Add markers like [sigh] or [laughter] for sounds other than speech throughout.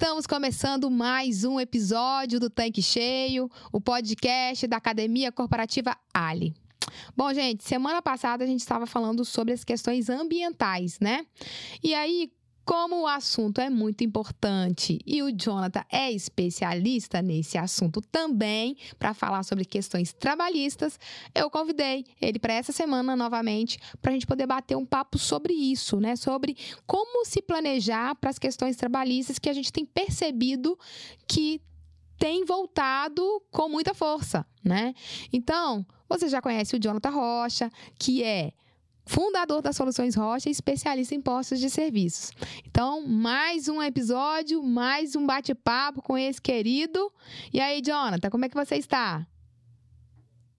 Estamos começando mais um episódio do Tanque Cheio, o podcast da Academia Corporativa Ali. Bom, gente, semana passada a gente estava falando sobre as questões ambientais, né? E aí, como o assunto é muito importante e o Jonathan é especialista nesse assunto também para falar sobre questões trabalhistas, eu convidei ele para essa semana novamente para a gente poder bater um papo sobre isso, né? Sobre como se planejar para as questões trabalhistas que a gente tem percebido que tem voltado com muita força, né? Então, você já conhece o Jonathan Rocha, que é fundador das Soluções Rocha e especialista em postos de serviços. Então, mais um episódio, mais um bate-papo com esse querido. E aí, Jonathan, como é que você está?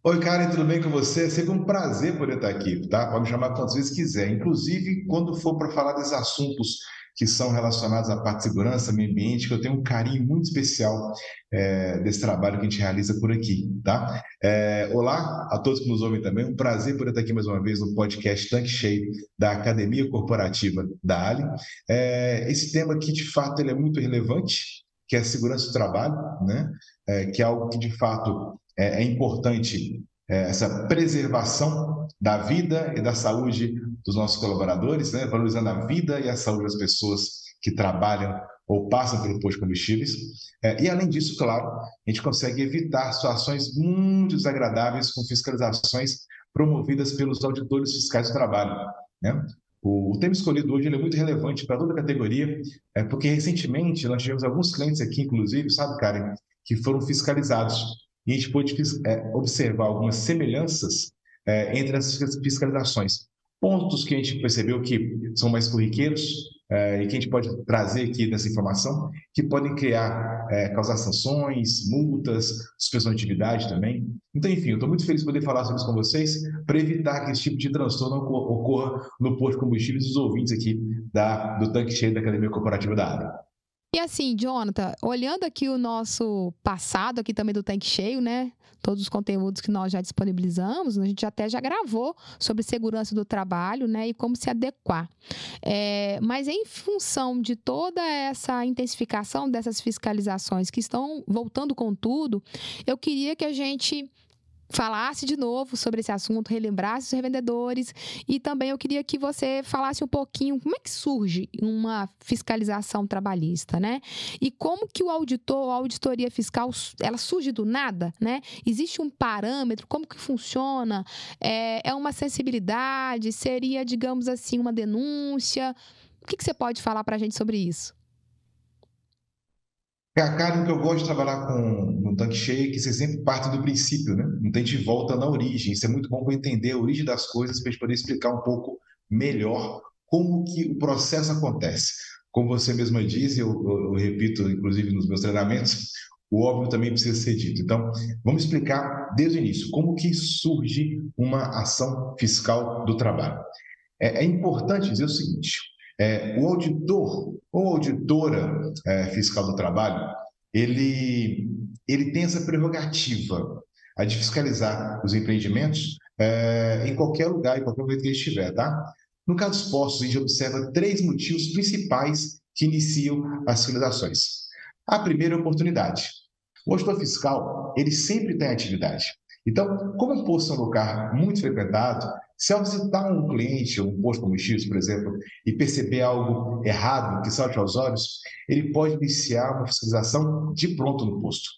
Oi, Karen, tudo bem com você? É sempre um prazer poder estar aqui, tá? Pode me chamar quantas vezes quiser. Inclusive, quando for para falar desses assuntos que são relacionados à parte de segurança, meio ambiente, que eu tenho um carinho muito especial é, desse trabalho que a gente realiza por aqui, tá? É, olá a todos que nos ouvem também, um prazer poder estar aqui mais uma vez no podcast Tanque Cheio da Academia Corporativa da Ali. É, esse tema aqui, de fato, ele é muito relevante, que é a segurança do trabalho, né? É, que é algo que, de fato, é, é importante é, essa preservação da vida e da saúde dos nossos colaboradores, né? valorizando a vida e a saúde das pessoas que trabalham ou passam pelo posto de combustíveis. É, e, além disso, claro, a gente consegue evitar situações muito desagradáveis com fiscalizações promovidas pelos auditores fiscais do trabalho. Né? O, o tema escolhido hoje é muito relevante para toda a categoria, é, porque recentemente nós tivemos alguns clientes aqui, inclusive, sabe, Karen, que foram fiscalizados e a gente pôde é, observar algumas semelhanças é, entre essas fiscalizações. Pontos que a gente percebeu que são mais corriqueiros é, e que a gente pode trazer aqui nessa informação, que podem criar, é, causar sanções, multas, suspensão de atividade também. Então, enfim, eu estou muito feliz de poder falar sobre isso com vocês, para evitar que esse tipo de transtorno ocorra no posto de combustíveis dos ouvintes aqui da, do tanque cheio da Academia Corporativa da área. E assim, Jonathan, olhando aqui o nosso passado aqui também do Tanque Cheio, né? Todos os conteúdos que nós já disponibilizamos, a gente até já gravou sobre segurança do trabalho, né? E como se adequar. É, mas em função de toda essa intensificação dessas fiscalizações que estão voltando com tudo, eu queria que a gente falasse de novo sobre esse assunto, relembrasse os revendedores e também eu queria que você falasse um pouquinho como é que surge uma fiscalização trabalhista, né? E como que o auditor, a auditoria fiscal, ela surge do nada, né? Existe um parâmetro, como que funciona? É, é uma sensibilidade? Seria, digamos assim, uma denúncia? O que, que você pode falar para a gente sobre isso? É a carne que eu gosto de trabalhar com no tanque cheio, é que você sempre parte do princípio, né? Então a gente volta na origem. Isso é muito bom para entender a origem das coisas, para a gente poder explicar um pouco melhor como que o processo acontece. Como você mesma diz, eu, eu, eu repito, inclusive nos meus treinamentos, o óbvio também precisa ser dito. Então, vamos explicar desde o início como que surge uma ação fiscal do trabalho. É, é importante dizer o seguinte: é, o auditor ou auditora é, fiscal do trabalho, ele, ele tem essa prerrogativa a de fiscalizar os empreendimentos é, em qualquer lugar, em qualquer momento que ele estiver, tá? No caso dos postos, a gente observa três motivos principais que iniciam as fiscalizações. A primeira é a oportunidade. O auditor fiscal, ele sempre tem atividade. Então, como um posto é um lugar muito frequentado, se ao visitar um cliente, um posto de combustíveis, por exemplo, e perceber algo errado que salte aos olhos, ele pode iniciar uma fiscalização de pronto no posto.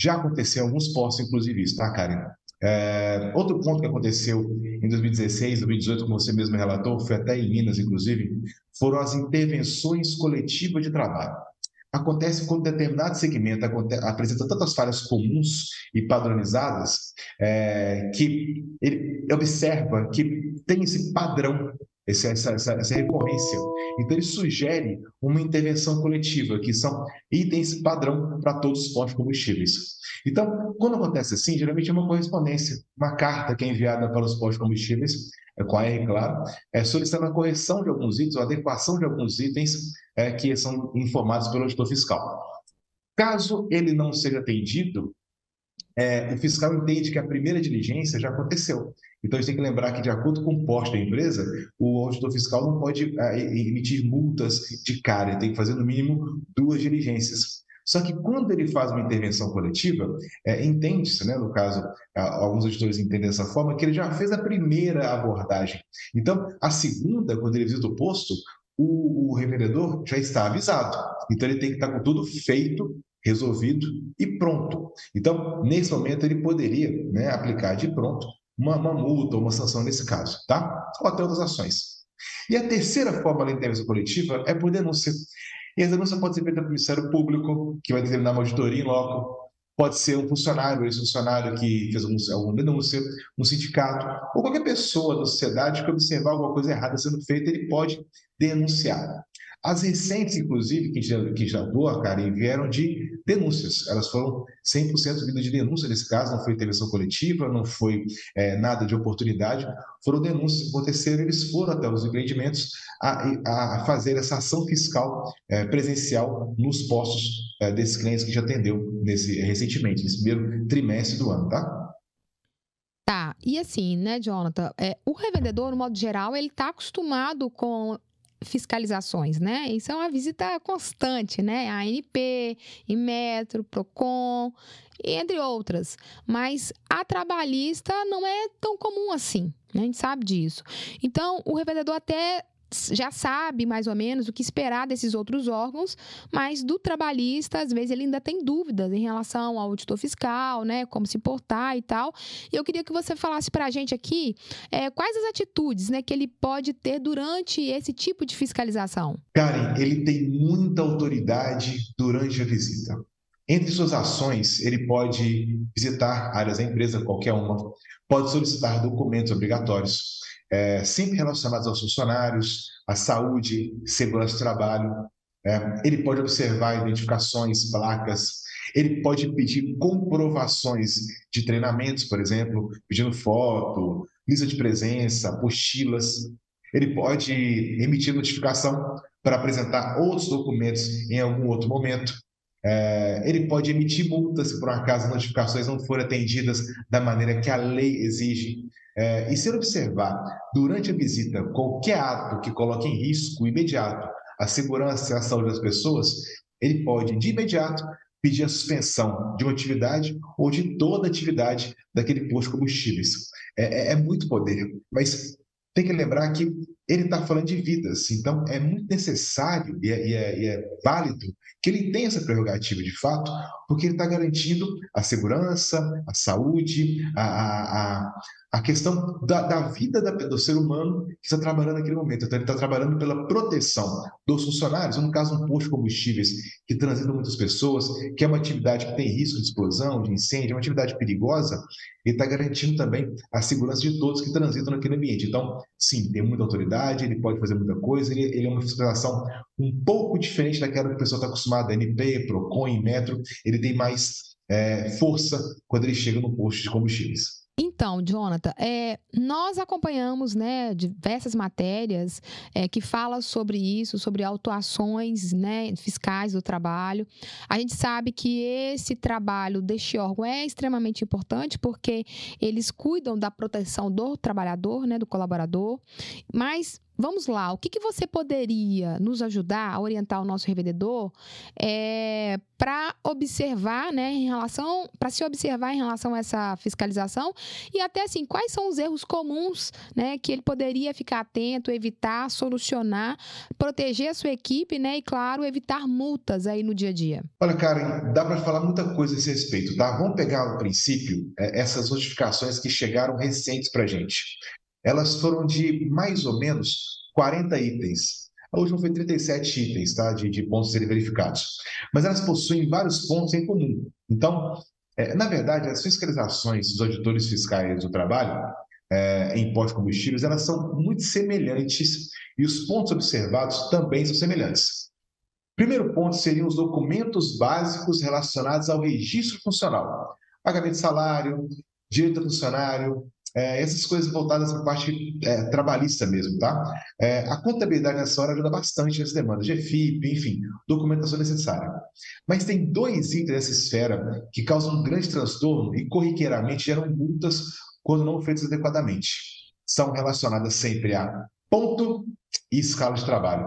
Já aconteceu em alguns postos, inclusive isso, tá, Karen? É, outro ponto que aconteceu em 2016, 2018, como você mesmo relatou, foi até em Minas, inclusive, foram as intervenções coletivas de trabalho acontece quando determinado segmento apresenta tantas falhas comuns e padronizadas é, que ele observa que tem esse padrão, essa, essa, essa, recorrência. Então, ele sugere uma intervenção coletiva, que são itens padrão para todos os postos combustíveis. Então, quando acontece assim, geralmente é uma correspondência, uma carta que é enviada para os postos combustíveis é com a R, claro, é, solicitando a correção de alguns itens, ou adequação de alguns itens é, que são informados pelo auditor fiscal. Caso ele não seja atendido, é, o fiscal entende que a primeira diligência já aconteceu Então, a gente tem que lembrar que, de acordo com o posto da empresa, o auditor fiscal não pode é, emitir multas de cara, ele tem que fazer, no mínimo, duas diligências. Só que quando ele faz uma intervenção coletiva, é, entende-se, né, no caso, alguns auditores entendem dessa forma, que ele já fez a primeira abordagem. Então, a segunda, quando ele visita o posto, o, o revendedor já está avisado. Então, ele tem que estar com tudo feito, resolvido e pronto. Então, nesse momento, ele poderia né, aplicar de pronto uma, uma multa ou uma sanção nesse caso, tá? Ou até outras ações. E a terceira forma da intervenção coletiva é por denúncia. E a denúncia pode ser feita pelo Ministério Público, que vai determinar uma auditoria em loco, pode ser um funcionário, ex-funcionário que fez alguma denúncia, um sindicato, ou qualquer pessoa da sociedade que observar alguma coisa errada sendo feita, ele pode denunciar. As recentes, inclusive, que já, que já atuam, Karen, vieram de denúncias. Elas foram 100% vindas de denúncia nesse caso, não foi intervenção coletiva, não foi é, nada de oportunidade, foram denúncias que aconteceram, eles foram até os empreendimentos a, a fazer essa ação fiscal é, presencial nos postos é, desses clientes que já atendeu nesse, recentemente, nesse primeiro trimestre do ano, tá? Tá, e assim, né, Jonathan, é, o revendedor, no modo geral, ele está acostumado com fiscalizações, né? Isso é uma visita constante, né? ANP, Inmetro, Procon, entre outras. Mas a trabalhista não é tão comum assim, né? a gente sabe disso. Então, o revendedor até já sabe mais ou menos o que esperar desses outros órgãos, mas do trabalhista, às vezes, ele ainda tem dúvidas em relação ao auditor fiscal, né? Como se portar e tal. E eu queria que você falasse para a gente aqui é, quais as atitudes né, que ele pode ter durante esse tipo de fiscalização. Karen, ele tem muita autoridade durante a visita. Entre suas ações, ele pode visitar áreas da empresa, qualquer uma, pode solicitar documentos obrigatórios é, sempre relacionados aos funcionários, à saúde, segurança do trabalho. É, ele pode observar identificações, placas, ele pode pedir comprovações de treinamentos, por exemplo, pedindo foto, lista de presença, apostilas. Ele pode emitir notificação para apresentar outros documentos em algum outro momento. É, ele pode emitir multas se por acaso as notificações não forem atendidas da maneira que a lei exige. É, e se observar durante a visita qualquer ato que coloque em risco imediato a segurança e a saúde das pessoas, ele pode de imediato pedir a suspensão de uma atividade ou de toda atividade daquele posto de combustíveis. É, é, é muito poder, mas tem que lembrar que ele está falando de vidas, então é muito necessário e é, e, é, e é, válido que ele tenha essa prerrogativa de fato, porque ele está garantindo a segurança, a saúde, a, a, a questão da, da vida da, do ser humano que está trabalhando naquele momento. Então, ele está trabalhando pela proteção dos funcionários, no caso, um posto de combustíveis que transita muitas pessoas, que é uma atividade que tem risco de explosão, de incêndio, é uma atividade perigosa, ele está garantindo também a segurança de todos que transitam naquele ambiente. Então, sim, tem muita autoridade, ele pode fazer muita coisa, ele, ele é uma fiscalização um pouco diferente daquela que o pessoal está acostumado, NP, PROCON, Metro, ele tem mais é, força quando ele chega no posto de combustíveis. Então, Jonathan, é, nós acompanhamos né, diversas matérias é, que falam sobre isso, sobre autuações né, fiscais do trabalho. A gente sabe que esse trabalho deste órgão é extremamente importante porque eles cuidam da proteção do trabalhador, né, do colaborador, mas Vamos lá, o que, que você poderia nos ajudar a orientar o nosso revendedor é, para observar, né, em relação, para se observar em relação a essa fiscalização e até assim, quais são os erros comuns, né, que ele poderia ficar atento, evitar, solucionar, proteger a sua equipe, né, e claro, evitar multas aí no dia a dia. Olha, Karen, dá para falar muita coisa a esse respeito, tá? Vamos pegar o princípio, é, essas notificações que chegaram recentes para gente. Elas foram de mais ou menos 40 itens. A última foi 37 itens tá, de, de pontos serem verificados. Mas elas possuem vários pontos em comum. Então, é, na verdade, as fiscalizações dos auditores fiscais do trabalho é, em impostos combustíveis, elas são muito semelhantes e os pontos observados também são semelhantes. Primeiro ponto seriam os documentos básicos relacionados ao registro funcional. Pagamento de salário, direito do funcionário, é, essas coisas voltadas para a parte é, trabalhista mesmo, tá? É, a contabilidade nessa hora ajuda bastante nas demandas de EFIP, enfim, documentação necessária. Mas tem dois itens nessa esfera que causam um grande transtorno e corriqueiramente geram multas quando não feitas adequadamente. São relacionadas sempre a ponto e escala de trabalho.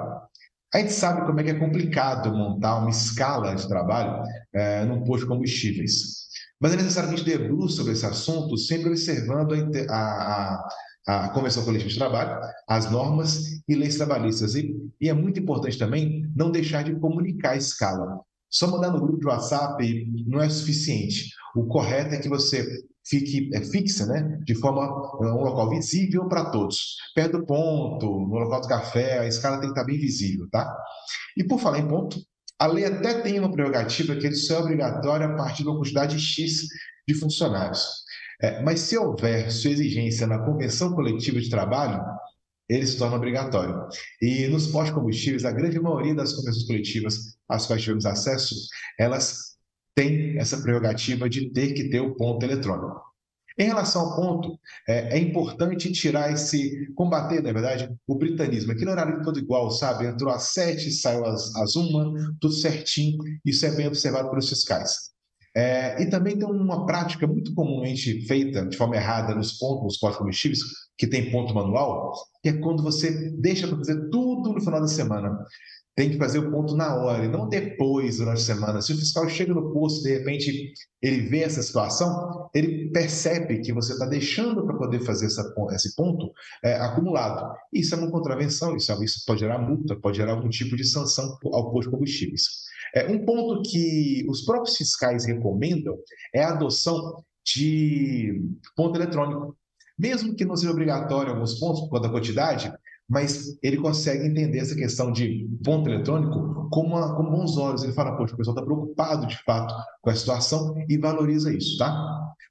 A gente sabe como é que é complicado montar uma escala de trabalho é, num posto de combustíveis. Mas é necessário que a gente debruce sobre esse assunto, sempre observando a, a, a Convenção Coletiva de Trabalho, as normas e leis trabalhistas. E, e, é muito importante também não deixar de comunicar a escala. Só mandar no grupo de WhatsApp não é suficiente. O correto é que você fique é, fixa, né, de forma um local visível para todos. Perto do ponto, no local do café, a escala tem que estar bem visível, tá? E por falar em ponto, a lei até tem uma prerrogativa que ele só é obrigatório a partir de uma quantidade X de funcionários. É, mas se houver sua exigência na convenção coletiva de trabalho, ele se torna obrigatório. E nos pós-combustíveis, a grande maioria das convenções coletivas às quais tivemos acesso, elas tem essa prerrogativa de ter que ter o ponto eletrônico. Em relação ao ponto, é, é, importante tirar esse, combater, na verdade, o britanismo. Aqui no horário todo igual, sabe? Entrou às sete, saiu às, às uma, tudo certinho. Isso é bem observado pelos fiscais. É, e também tem uma prática muito comumente feita de forma errada nos pontos, nos postos combustíveis, que tem ponto manual, que é quando você deixa para fazer tudo no final da semana tem que fazer o ponto na hora e não depois, durante a semana. Se o fiscal chega no posto, de repente, ele vê essa situação, ele percebe que você está deixando para poder fazer essa, esse ponto é, acumulado. Isso é uma contravenção, isso, é, isso pode gerar multa, pode gerar algum tipo de sanção ao posto de combustíveis. É, um ponto que os próprios fiscais recomendam é a adoção de ponto eletrônico. Mesmo que não seja obrigatório alguns pontos, por conta da quantidade, mas ele consegue entender essa questão de ponto eletrônico com, uma, com bons olhos. Ele fala, poxa, o pessoal está preocupado de fato com a situação e valoriza isso, tá?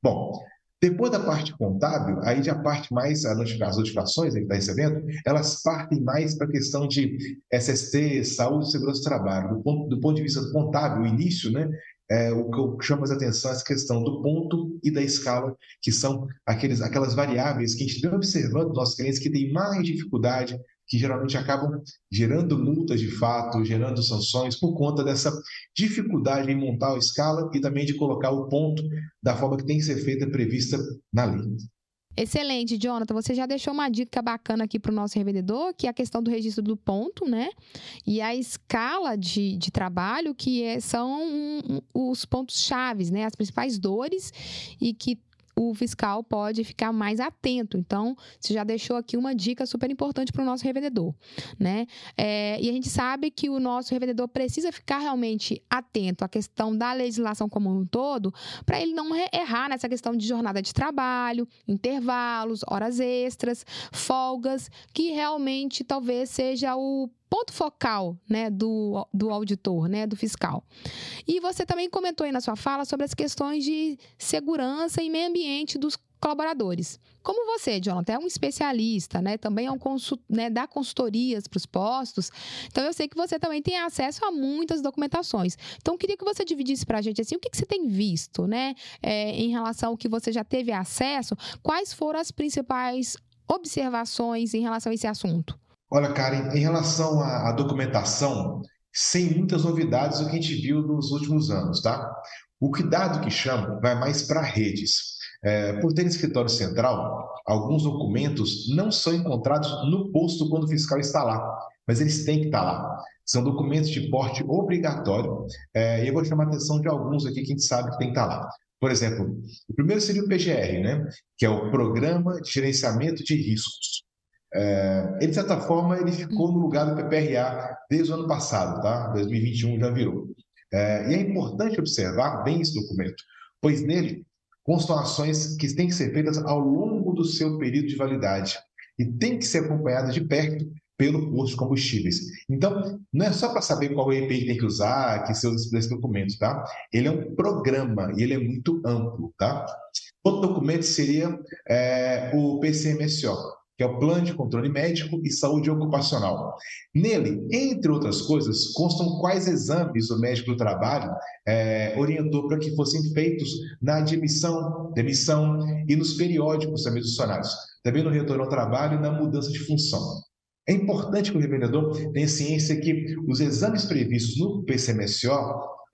Bom, depois da parte contábil, aí já parte mais as notificações que está recebendo, elas partem mais para a questão de SST, saúde segurança do trabalho. Do ponto, do ponto de vista contábil, o início, né, é, o que eu chamo a atenção é essa questão do ponto e da escala, que são aqueles, aquelas variáveis que a gente vem observando nos nossos clientes que têm mais dificuldade, que geralmente acabam gerando multas de fato, gerando sanções por conta dessa dificuldade em montar a escala e também de colocar o ponto da forma que tem que ser feita prevista na lei. Excelente, Jonathan. Você já deixou uma dica bacana aqui para o nosso revendedor, que é a questão do registro do ponto, né? E a escala de, de trabalho, que é, são os pontos chaves, né? As principais dores e que o fiscal pode ficar mais atento. Então, você já deixou aqui uma dica super importante para o nosso revendedor, né? É, e a gente sabe que o nosso revendedor precisa ficar realmente atento à questão da legislação como um todo, para ele não errar nessa questão de jornada de trabalho, intervalos, horas extras, folgas, que realmente talvez seja o ponto focal né, do, do auditor, né, do fiscal. E você também comentou aí na sua fala sobre as questões de segurança e meio ambiente dos colaboradores. Como você, Jonathan, é um especialista, né? Também é um consult, né, dá consultorias para os postos. Então eu sei que você também tem acesso a muitas documentações. Então queria que você dividisse para a gente assim o que, que você tem visto, né? É, em relação ao que você já teve acesso, quais foram as principais observações em relação a esse assunto? Olha, Karen, em relação à, à documentação, sem muitas novidades o que a gente viu nos últimos anos, tá? O cuidado que chama vai mais para redes. É, por ter escritório central, alguns documentos não são encontrados no posto quando o fiscal está lá, mas eles têm que estar lá. São documentos de porte obrigatório, é, e eu vou chamar a atenção de alguns aqui que a gente sabe que tem que estar lá. Por exemplo, o primeiro seria o PGR, né? que é o Programa de Gerenciamento de Riscos. É, ele, de certa forma, ele ficou no lugar do PPRA desde o ano passado, tá? 2021 já virou. É, e é importante observar bem esse documento, pois nele constam ações que têm que ser feitas ao longo do seu período de validade e tem que ser acompanhadas de perto pelo posto de combustíveis. Então, não é só para saber qual EPI tem que usar, que seus esse documento, tá? Ele é um programa e ele é muito amplo, tá? Outro documento seria é, o PCMSO, que é o Plano de Controle Médico e Saúde Ocupacional. Nele, entre outras coisas, constam quais exames o médico do trabalho é, orientou para que fossem feitos na admissão, demissão e nos periódicos também dos funcionários, também no retorno ao trabalho e na mudança de função. É importante que o revendedor tenha ciência que os exames previstos no PCMSO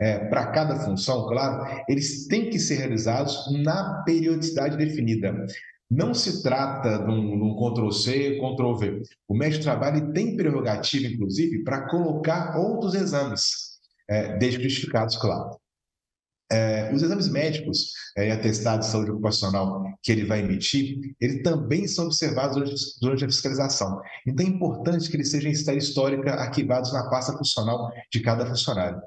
é, para cada função, claro, eles têm que ser realizados na periodicidade definida. Não se trata de um, um Ctrl-C, Ctrl-V. O médico de trabalho tem prerrogativa, inclusive, para colocar outros exames, é, desde justificados, claro. É, os exames médicos é, e atestados de saúde ocupacional que ele vai emitir, eles também são observados durante, durante, a fiscalização. Então é importante que eles sejam em série histórica arquivados na pasta funcional de cada funcionário.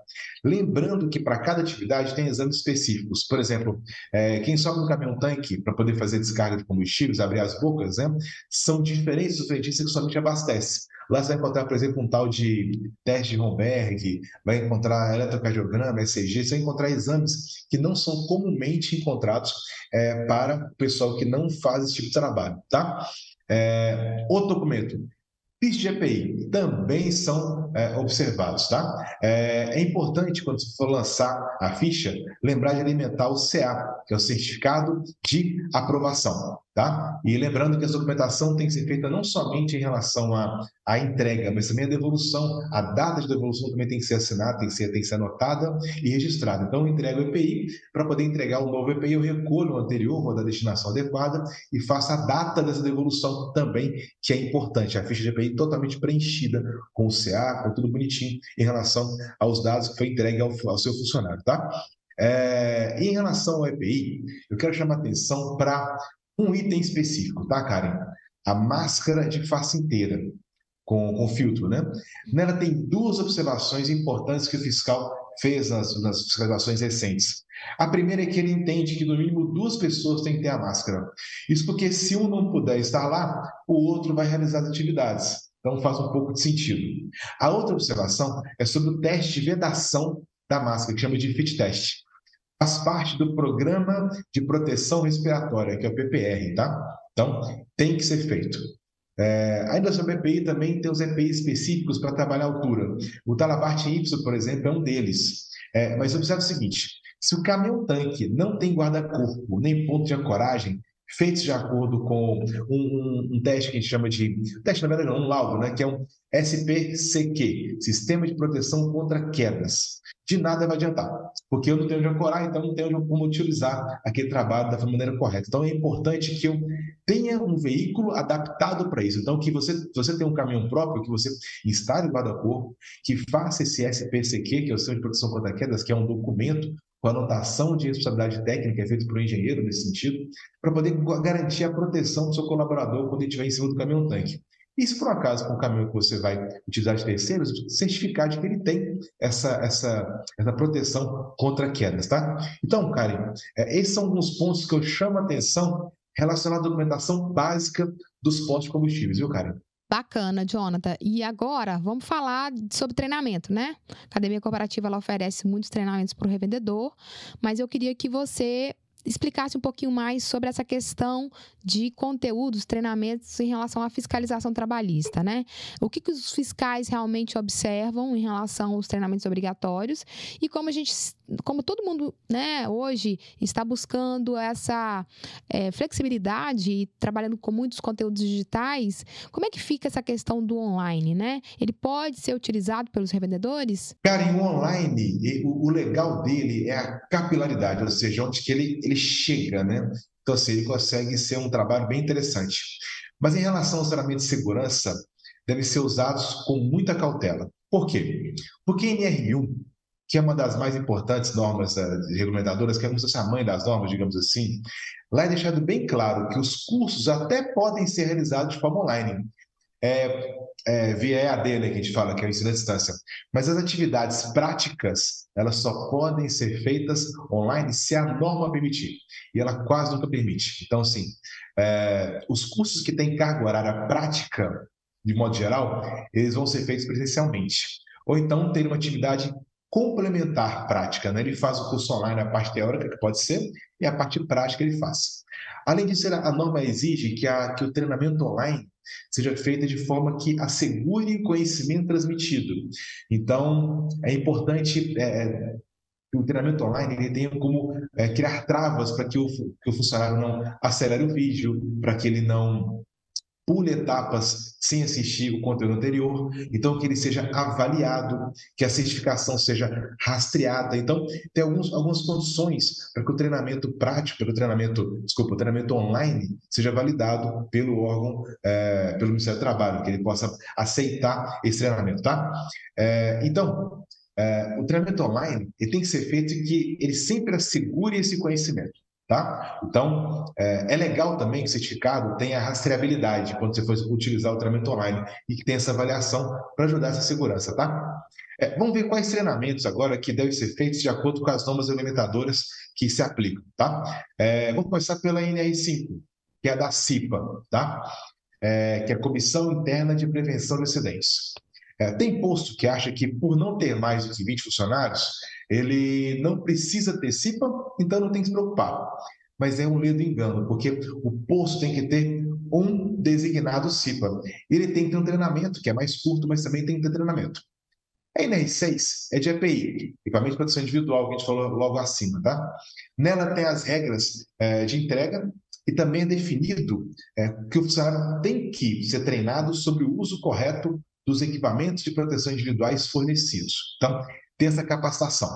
Lembrando que para cada atividade tem exames específicos. Por exemplo, é, quem sobe no caminhão-tanque para poder fazer descarga de combustíveis, abrir as bocas, né, são diferentes dos dentistas que somente abastece. Lá você vai encontrar, por exemplo, um tal de teste de Romberg, vai encontrar eletrocardiograma, ECG, você vai encontrar exames que não são comumente encontrados é, para o pessoal que não faz esse tipo de trabalho, tá? É, outro documento, PIS de EPI também são é, observados, tá? É, é, importante, quando você for lançar a ficha, lembrar de alimentar o CA, que é o Certificado de Aprovação. Tá? E lembrando que a documentação tem que ser feita não somente em relação à, à entrega, mas também a devolução. A data de devolução também tem que ser assinada, tem que ser, tem que ser anotada e registrada. Então, eu entrego o EPI, para poder entregar o novo EPI, eu recolho o anterior, vou da destinação adequada e faço a data dessa devolução também, que é importante. A ficha de EPI totalmente preenchida com o CA, com tudo bonitinho, em relação aos dados que foi entregue ao, ao seu funcionário. Tá? É, em relação ao EPI, eu quero chamar atenção para um item específico, tá, Karen? A máscara de face inteira, com, com filtro, né? Nela tem duas observações importantes que o fiscal fez nas, nas fiscalizações recentes. A primeira é que ele entende que no mínimo duas pessoas têm que ter a máscara. Isso porque se um não puder estar lá, o outro vai realizar as atividades. Então faz um pouco de sentido. A outra observação é sobre o teste de vedação da máscara, que chama de fit test faz parte do Programa de Proteção Respiratória, que é o PPR, tá? Então, tem que ser feito. É, ainda sobre EPI, também tem os EPI específicos para trabalhar a altura. O Talabarte Y, por exemplo, é um deles. É, mas observe o seguinte: se o caminhão-tanque não tem guarda-corpo nem ponto de ancoragem, feitos de acordo com um, um, um, teste que a gente chama de. Teste, na verdade, não, um laudo, né? Que é um SPCQ Sistema de Proteção contra Quedas. De nada vai adiantar, porque eu não tenho onde ancorar, então não tenho como utilizar aquele trabalho da maneira correta. Então é importante que eu tenha um veículo adaptado para isso. Então, que você, você tenha um caminhão próprio, que você instale o guarda-corpo, que faça esse SPCQ, que é o Sistema de Proteção contra Quedas, que é um documento com anotação de responsabilidade técnica, é feito por um engenheiro nesse sentido, para poder garantir a proteção do seu colaborador quando ele estiver em cima do caminhão-tanque. E se por acaso, com o caminhão que você vai utilizar de terceiros, certificar de que ele tem essa, essa, essa proteção contra quedas, tá? Então, Karen, é, esses são alguns pontos que eu chamo a atenção relacionados à documentação básica dos postos de combustíveis, viu, Karen? Bacana, Jonathan. E agora, vamos falar sobre treinamento, né? A Academia Cooperativa ela oferece muitos treinamentos para o revendedor, mas eu queria que você explicasse um pouquinho mais sobre essa questão de conteúdos, treinamentos em relação à fiscalização trabalhista, né? O que, que os fiscais realmente observam em relação aos treinamentos obrigatórios e como a gente, como todo mundo, né, hoje está buscando essa é, flexibilidade e trabalhando com muitos conteúdos digitais, como é que fica essa questão do online, né? Ele pode ser utilizado pelos revendedores? Cara, online, o, o legal dele é a capilaridade, ou seja, onde que ele, ele chega, né? Então, assim, ele consegue ser um trabalho bem interessante. Mas em relação aos treinamentos de segurança, devem ser usados com muita cautela. Por quê? Porque em NR1, que é uma das mais importantes normas uh, regulamentadoras, que é como se fosse a mãe das normas, digamos assim, lá é deixado bem claro que os cursos até podem ser realizados de forma online. É, é, via EAD, né, que a gente fala, que é o ensino à distância. Mas as atividades práticas, elas só podem ser feitas online se a norma permitir. E ela quase nunca permite. Então, assim, é, os cursos que têm carga horária prática, de modo geral, eles vão ser feitos presencialmente. Ou então ter uma atividade complementar prática. Né? Ele faz o curso online, a parte teórica, que pode ser, e a parte prática ele faz. Além disso, a norma exige que, a, que o treinamento online seja feita de forma que assegure o conhecimento transmitido. Então, é importante é, é que o treinamento online ele tenha como é, criar travas para que o, que o funcionário não acelere o vídeo, para que ele não pule etapas sem assistir o conteúdo anterior, então que ele seja avaliado, que a certificação seja rastreada. Então, tem alguns, algumas condições para que o treinamento prático, o treinamento, desculpa, o treinamento online seja validado pelo órgão, é, pelo Ministério do Trabalho, que ele possa aceitar esse treinamento, tá? É, então, é, o treinamento online ele tem que ser feito que ele sempre assegure esse conhecimento. Tá? Então, é, é, legal também que o certificado tenha rastreabilidade quando você for utilizar o treinamento online e que tenha essa avaliação para ajudar essa segurança, tá? É, vamos ver quais treinamentos agora que devem ser feitos de acordo com as normas alimentadoras que se aplicam, tá? É, vamos começar pela NR5, que é da CIPA, tá? É, que é a Comissão Interna de Prevenção de Acidentes. É, tem posto que acha que por não ter mais do que 20 funcionários, ele não precisa ter CIPA, então não tem que se preocupar. Mas é um lindo engano, porque o posto tem que ter um designado CIPA. Ele tem que ter um treinamento, que é mais curto, mas também tem que ter treinamento. A NR6 é de EPI, Equipamento de Proteção Individual, que a gente falou logo acima, tá? Nela tem as regras é, de entrega e também é definido é, que o funcionário tem que ser treinado sobre o uso correto dos equipamentos de proteção individuais fornecidos. Então, tem essa capacitação.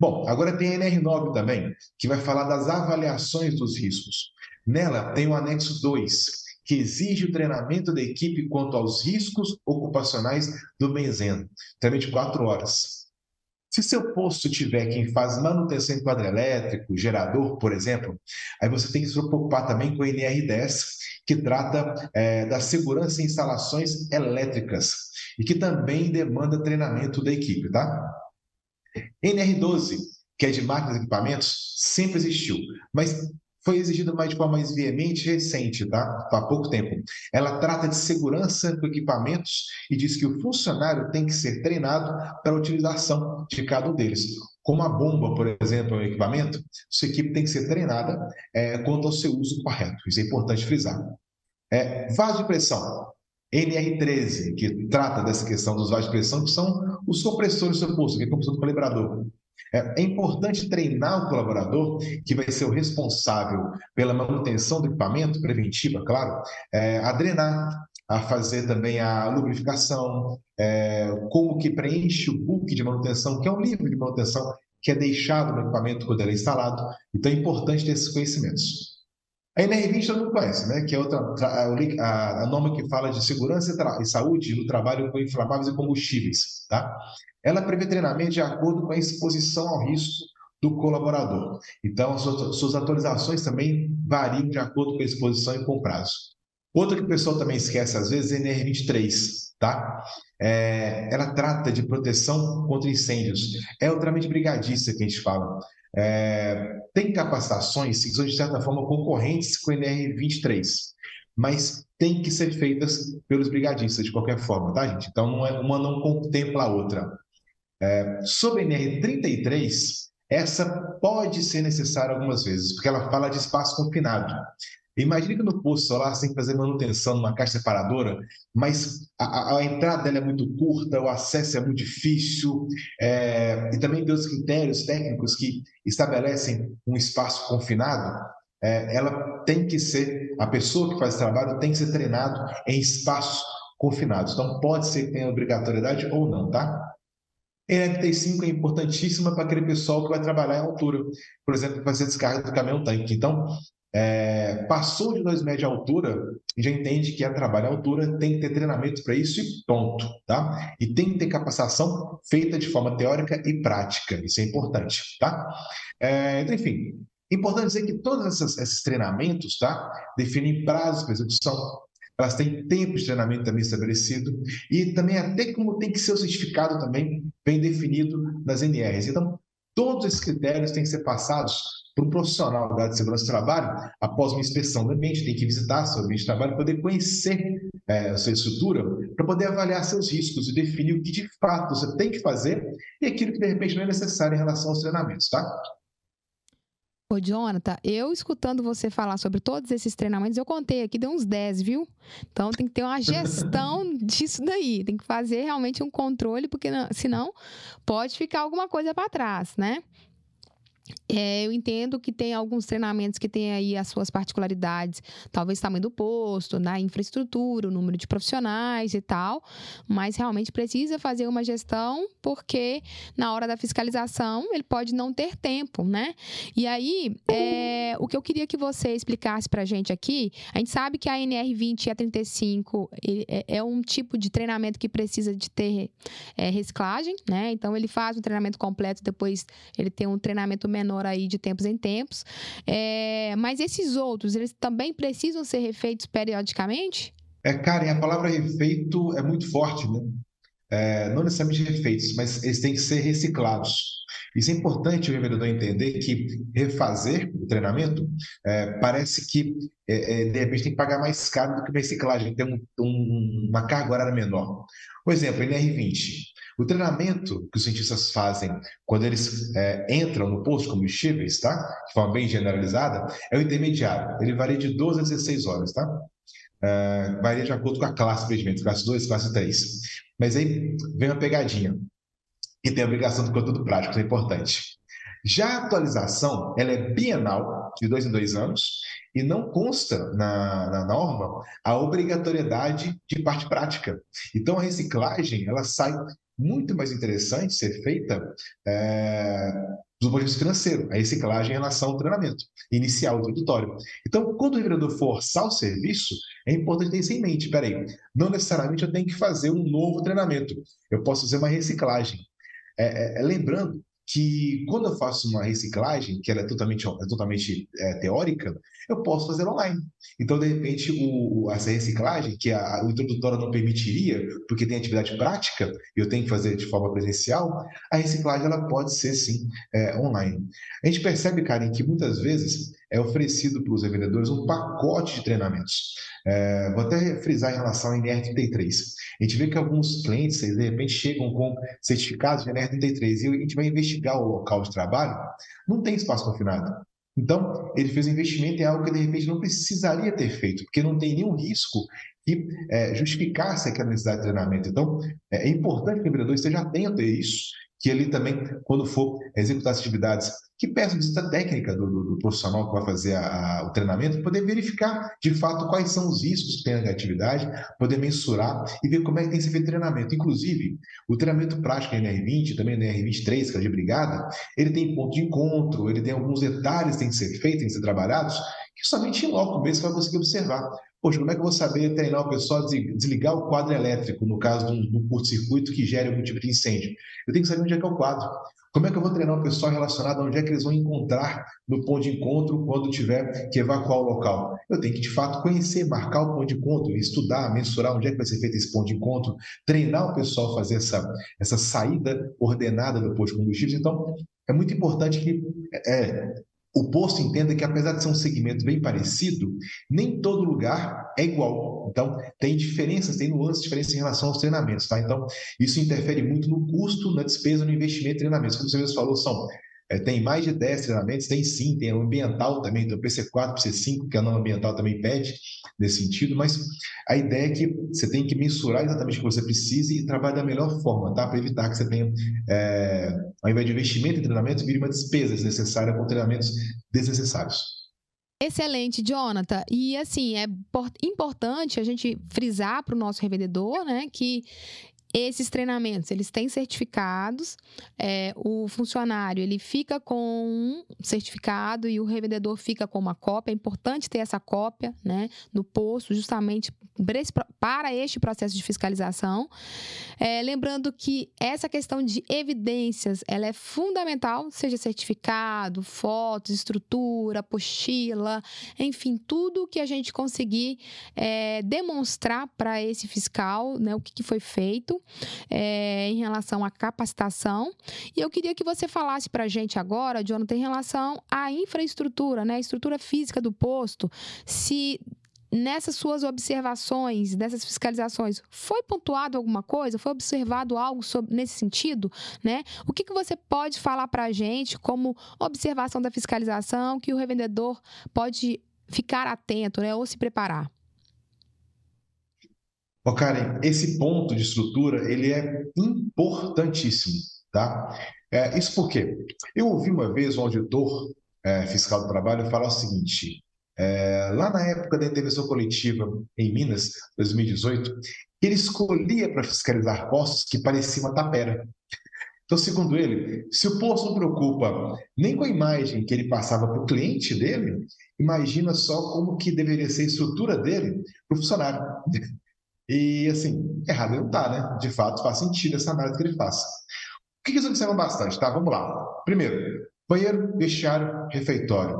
Bom, agora tem a NR9 também, que vai falar das avaliações dos riscos. Nela tem o anexo 2, que exige o treinamento da equipe quanto aos riscos ocupacionais do benzeno, também de quatro horas. Se seu posto tiver quem faz manutenção em quadro elétrico, gerador, por exemplo, aí você tem que se preocupar também com o NR10, que trata é, da segurança em instalações elétricas e que também demanda treinamento da equipe, tá? NR12, que é de máquinas e equipamentos, sempre existiu, mas foi exigida mais de forma mais veemente recente, tá? Há pouco tempo. Ela trata de segurança com equipamentos e diz que o funcionário tem que ser treinado para a utilização de cada um deles. Como a bomba, por exemplo, é um equipamento, sua equipe tem que ser treinada é, quanto ao seu uso correto. Isso é importante frisar. É, vaso de pressão. NR13, que trata dessa questão dos vasos de pressão, que são os compressores do posto, que é o compressor do calibrador. É, é importante treinar o colaborador, que vai ser o responsável pela manutenção do equipamento, preventiva, claro, é, a drenar, a fazer também a lubrificação, é, como que preenche o book de manutenção, que é um livro de manutenção que é deixado no equipamento quando ele é instalado. Então é importante ter esses conhecimentos. A NR20 todo mundo conhece, né? que é outra, a, a norma que fala de segurança e, e, saúde no trabalho com inflamáveis e combustíveis. Tá? Ela prevê treinamento de acordo com a exposição ao risco do colaborador. Então, suas, suas atualizações também variam de acordo com a exposição e com o prazo. Outra que o pessoal também esquece às vezes é a NR23, tá? É, ela trata de proteção contra incêndios. É o treinamento brigadista que a gente fala. É, tem capacitações que são, de certa forma, concorrentes com o NR23, mas tem que ser feitas pelos brigadistas, de qualquer forma, tá, gente? Então, não é, uma não contempla a outra. É, sobre a NR33, essa pode ser necessária algumas vezes, porque ela fala de espaço confinado. Imagine que no posto solar você tem que fazer manutenção numa caixa separadora, mas a, a entrada dela é muito curta, o acesso é muito difícil, é, e também tem os critérios técnicos que estabelecem um espaço confinado. É, ela tem que ser, a pessoa que faz esse trabalho tem que ser treinado em espaços confinados. Então, pode ser que tenha obrigatoriedade ou não, tá? A NFT5 é importantíssima para aquele pessoal que vai trabalhar em altura, por exemplo, fazer descarga do caminhão-tanque. Então, é, passou de 2 metros de altura, já entende que a trabalho à altura tem que ter treinamento para isso e ponto, tá? E tem que ter capacitação feita de forma teórica e prática, isso é importante, tá? É, então, enfim, importante dizer que todos esses treinamentos, tá? Definem prazos para execução, elas têm tempo de treinamento também estabelecido e também até como tem que ser o certificado também bem definido nas NRs. Então, todos esses critérios têm que ser passados para um profissional da área de segurança do trabalho, após uma inspeção do ambiente, tem que visitar seu ambiente de trabalho, poder conhecer é, a sua estrutura, para poder avaliar seus riscos e definir o que de fato você tem que fazer e aquilo que de repente não é necessário em relação aos treinamentos, tá? Ô, Jonathan, eu escutando você falar sobre todos esses treinamentos, eu contei aqui, deu uns 10, viu? Então tem que ter uma [laughs] gestão disso daí, tem que fazer realmente um controle, porque não, senão pode ficar alguma coisa para trás, né? É, eu entendo que tem alguns treinamentos que têm aí as suas particularidades, talvez tamanho do posto, na infraestrutura, o número de profissionais e tal, mas realmente precisa fazer uma gestão porque na hora da fiscalização ele pode não ter tempo, né? E aí, é, o que eu queria que você explicasse para a gente aqui, a gente sabe que a NR20 e a 35 é, é, um tipo de treinamento que precisa de ter é, reciclagem, né? Então ele faz um treinamento completo, depois ele tem um treinamento menor aí de tempos em tempos. É, mas esses outros, eles também precisam ser refeitos periodicamente? É, Karen, a palavra refeito é muito forte, né? É, não necessariamente refeitos, mas eles têm que ser reciclados. Isso é importante o revendedor entender que refazer o treinamento é, parece que é, é de repente tem que pagar mais caro do que reciclagem, tem um, um, uma carga horária menor. Por exemplo, NR20. O treinamento que os cientistas fazem quando eles é, entram no posto de combustíveis, tá? De forma bem generalizada, é o intermediário. Ele varia de 12 a 16 horas, tá? Uh, varia de acordo com a classe investimento, classe 2, classe 3. Mas aí vem uma pegadinha. E tem a obrigação do conteúdo prático, isso é importante. Já a atualização, ela é bienal, de dois em dois anos, e não consta na, na norma a obrigatoriedade de parte prática. Então, a reciclagem, ela sai muito mais interessante ser feita é, do ponto de vista financeiro, a reciclagem em relação ao treinamento inicial, introdutório. Então, quando o revendedor forçar o serviço, é importante ter isso em mente. Peraí, não necessariamente eu tenho que fazer um novo treinamento, eu posso fazer uma reciclagem. É, é, é lembrando que quando eu faço uma reciclagem, que ela é totalmente, é totalmente é, teórica, eu posso fazer online. Então, de repente, o, essa reciclagem, que a, o não permitiria, porque tem atividade prática, e eu tenho que fazer de forma presencial, a reciclagem ela pode ser, sim, é, online. A gente percebe, Karen, que muitas vezes é oferecido para os revendedores um pacote de treinamentos. É, vou até frisar em relação ao NR33. A gente vê que alguns clientes, de repente, chegam com certificados de NR33 e a gente vai investigar o local de trabalho, não tem espaço confinado. Então, ele fez um investimento em algo que, de repente, não precisaria ter feito, porque não tem nenhum risco que é, justificasse aquela necessidade de treinamento. Então, é, é importante que o empreendedor esteja atento a isso, que ele também, quando for executar as atividades que peça visita técnica do, do, do, profissional que vai fazer a, a, o treinamento, poder verificar de fato quais são os riscos que tem na atividade, poder mensurar e ver como é que tem que ser feito o treinamento. Inclusive, o treinamento prático NR20, também NR23, que é de brigada, ele tem ponto de encontro, ele tem alguns detalhes que têm que ser feitos, têm que ser trabalhados, que somente em loco mesmo você vai conseguir observar. Poxa, como é que eu vou saber treinar o pessoal a desligar o quadro elétrico, no caso de um, curto-circuito que gere algum tipo de incêndio? Eu tenho que saber onde é que é o quadro. Como é que eu vou treinar o pessoal relacionado a onde é que eles vão encontrar no ponto de encontro quando tiver que evacuar o local? Eu tenho que, de fato, conhecer, marcar o ponto de encontro, estudar, mensurar onde é que vai ser feito esse ponto de encontro, treinar o pessoal a fazer essa, essa saída ordenada do posto de combustíveis. Então, é muito importante que é, o posto entenda que, apesar de ser um segmento bem parecido, nem todo lugar é igual. Então, tem diferenças, tem nuances, diferenças em relação aos treinamentos. Tá? Então, isso interfere muito no custo, na despesa, no investimento em treinamentos. Como você mesmo falou, são é, tem mais de 10 treinamentos, tem sim, tem o ambiental também, então PC4, PC5, que a norma ambiental também pede nesse sentido, mas a ideia é que você tem que mensurar exatamente o que você precisa e trabalhar da melhor forma, tá? Para evitar que você tenha, é, ao invés de investimento em treinamento, vire uma despesa desnecessária com treinamentos desnecessários. Excelente, Jonathan. E assim, é importante a gente frisar para o nosso revendedor, né, que esses treinamentos, eles têm certificados, é, o funcionário ele fica com um certificado e o revendedor fica com uma cópia. É importante ter essa cópia né, no posto, justamente para este processo de fiscalização. É, lembrando que essa questão de evidências ela é fundamental, seja certificado, fotos, estrutura, apostila, enfim, tudo que a gente conseguir é, demonstrar para esse fiscal né, o que, que foi feito é, em relação à capacitação. E eu queria que você falasse para a gente agora, Jonathan, em relação à infraestrutura, né, a estrutura física do posto, se nessas suas observações, nessas fiscalizações, foi pontuado alguma coisa? Foi observado algo sobre, nesse sentido? Né? O que, que você pode falar para a gente como observação da fiscalização que o revendedor pode ficar atento né, ou se preparar? Ó, Karen, esse ponto de estrutura, ele é importantíssimo, tá? É, isso por quê? Eu ouvi uma vez um auditor é, fiscal do trabalho falar o seguinte: é, lá na época da intervenção coletiva em Minas, 2018, ele escolhia para fiscalizar postos que pareciam uma tapera. Então, segundo ele, se o posto não preocupa nem com a imagem que ele passava para o cliente dele, imagina só como que deveria ser a estrutura dele para o funcionário. E, assim, errado ele não está, né? De fato, faz sentido essa análise que ele faça. O que eles observam bastante, tá? Vamos lá. Primeiro, banheiro, vestiário, refeitório.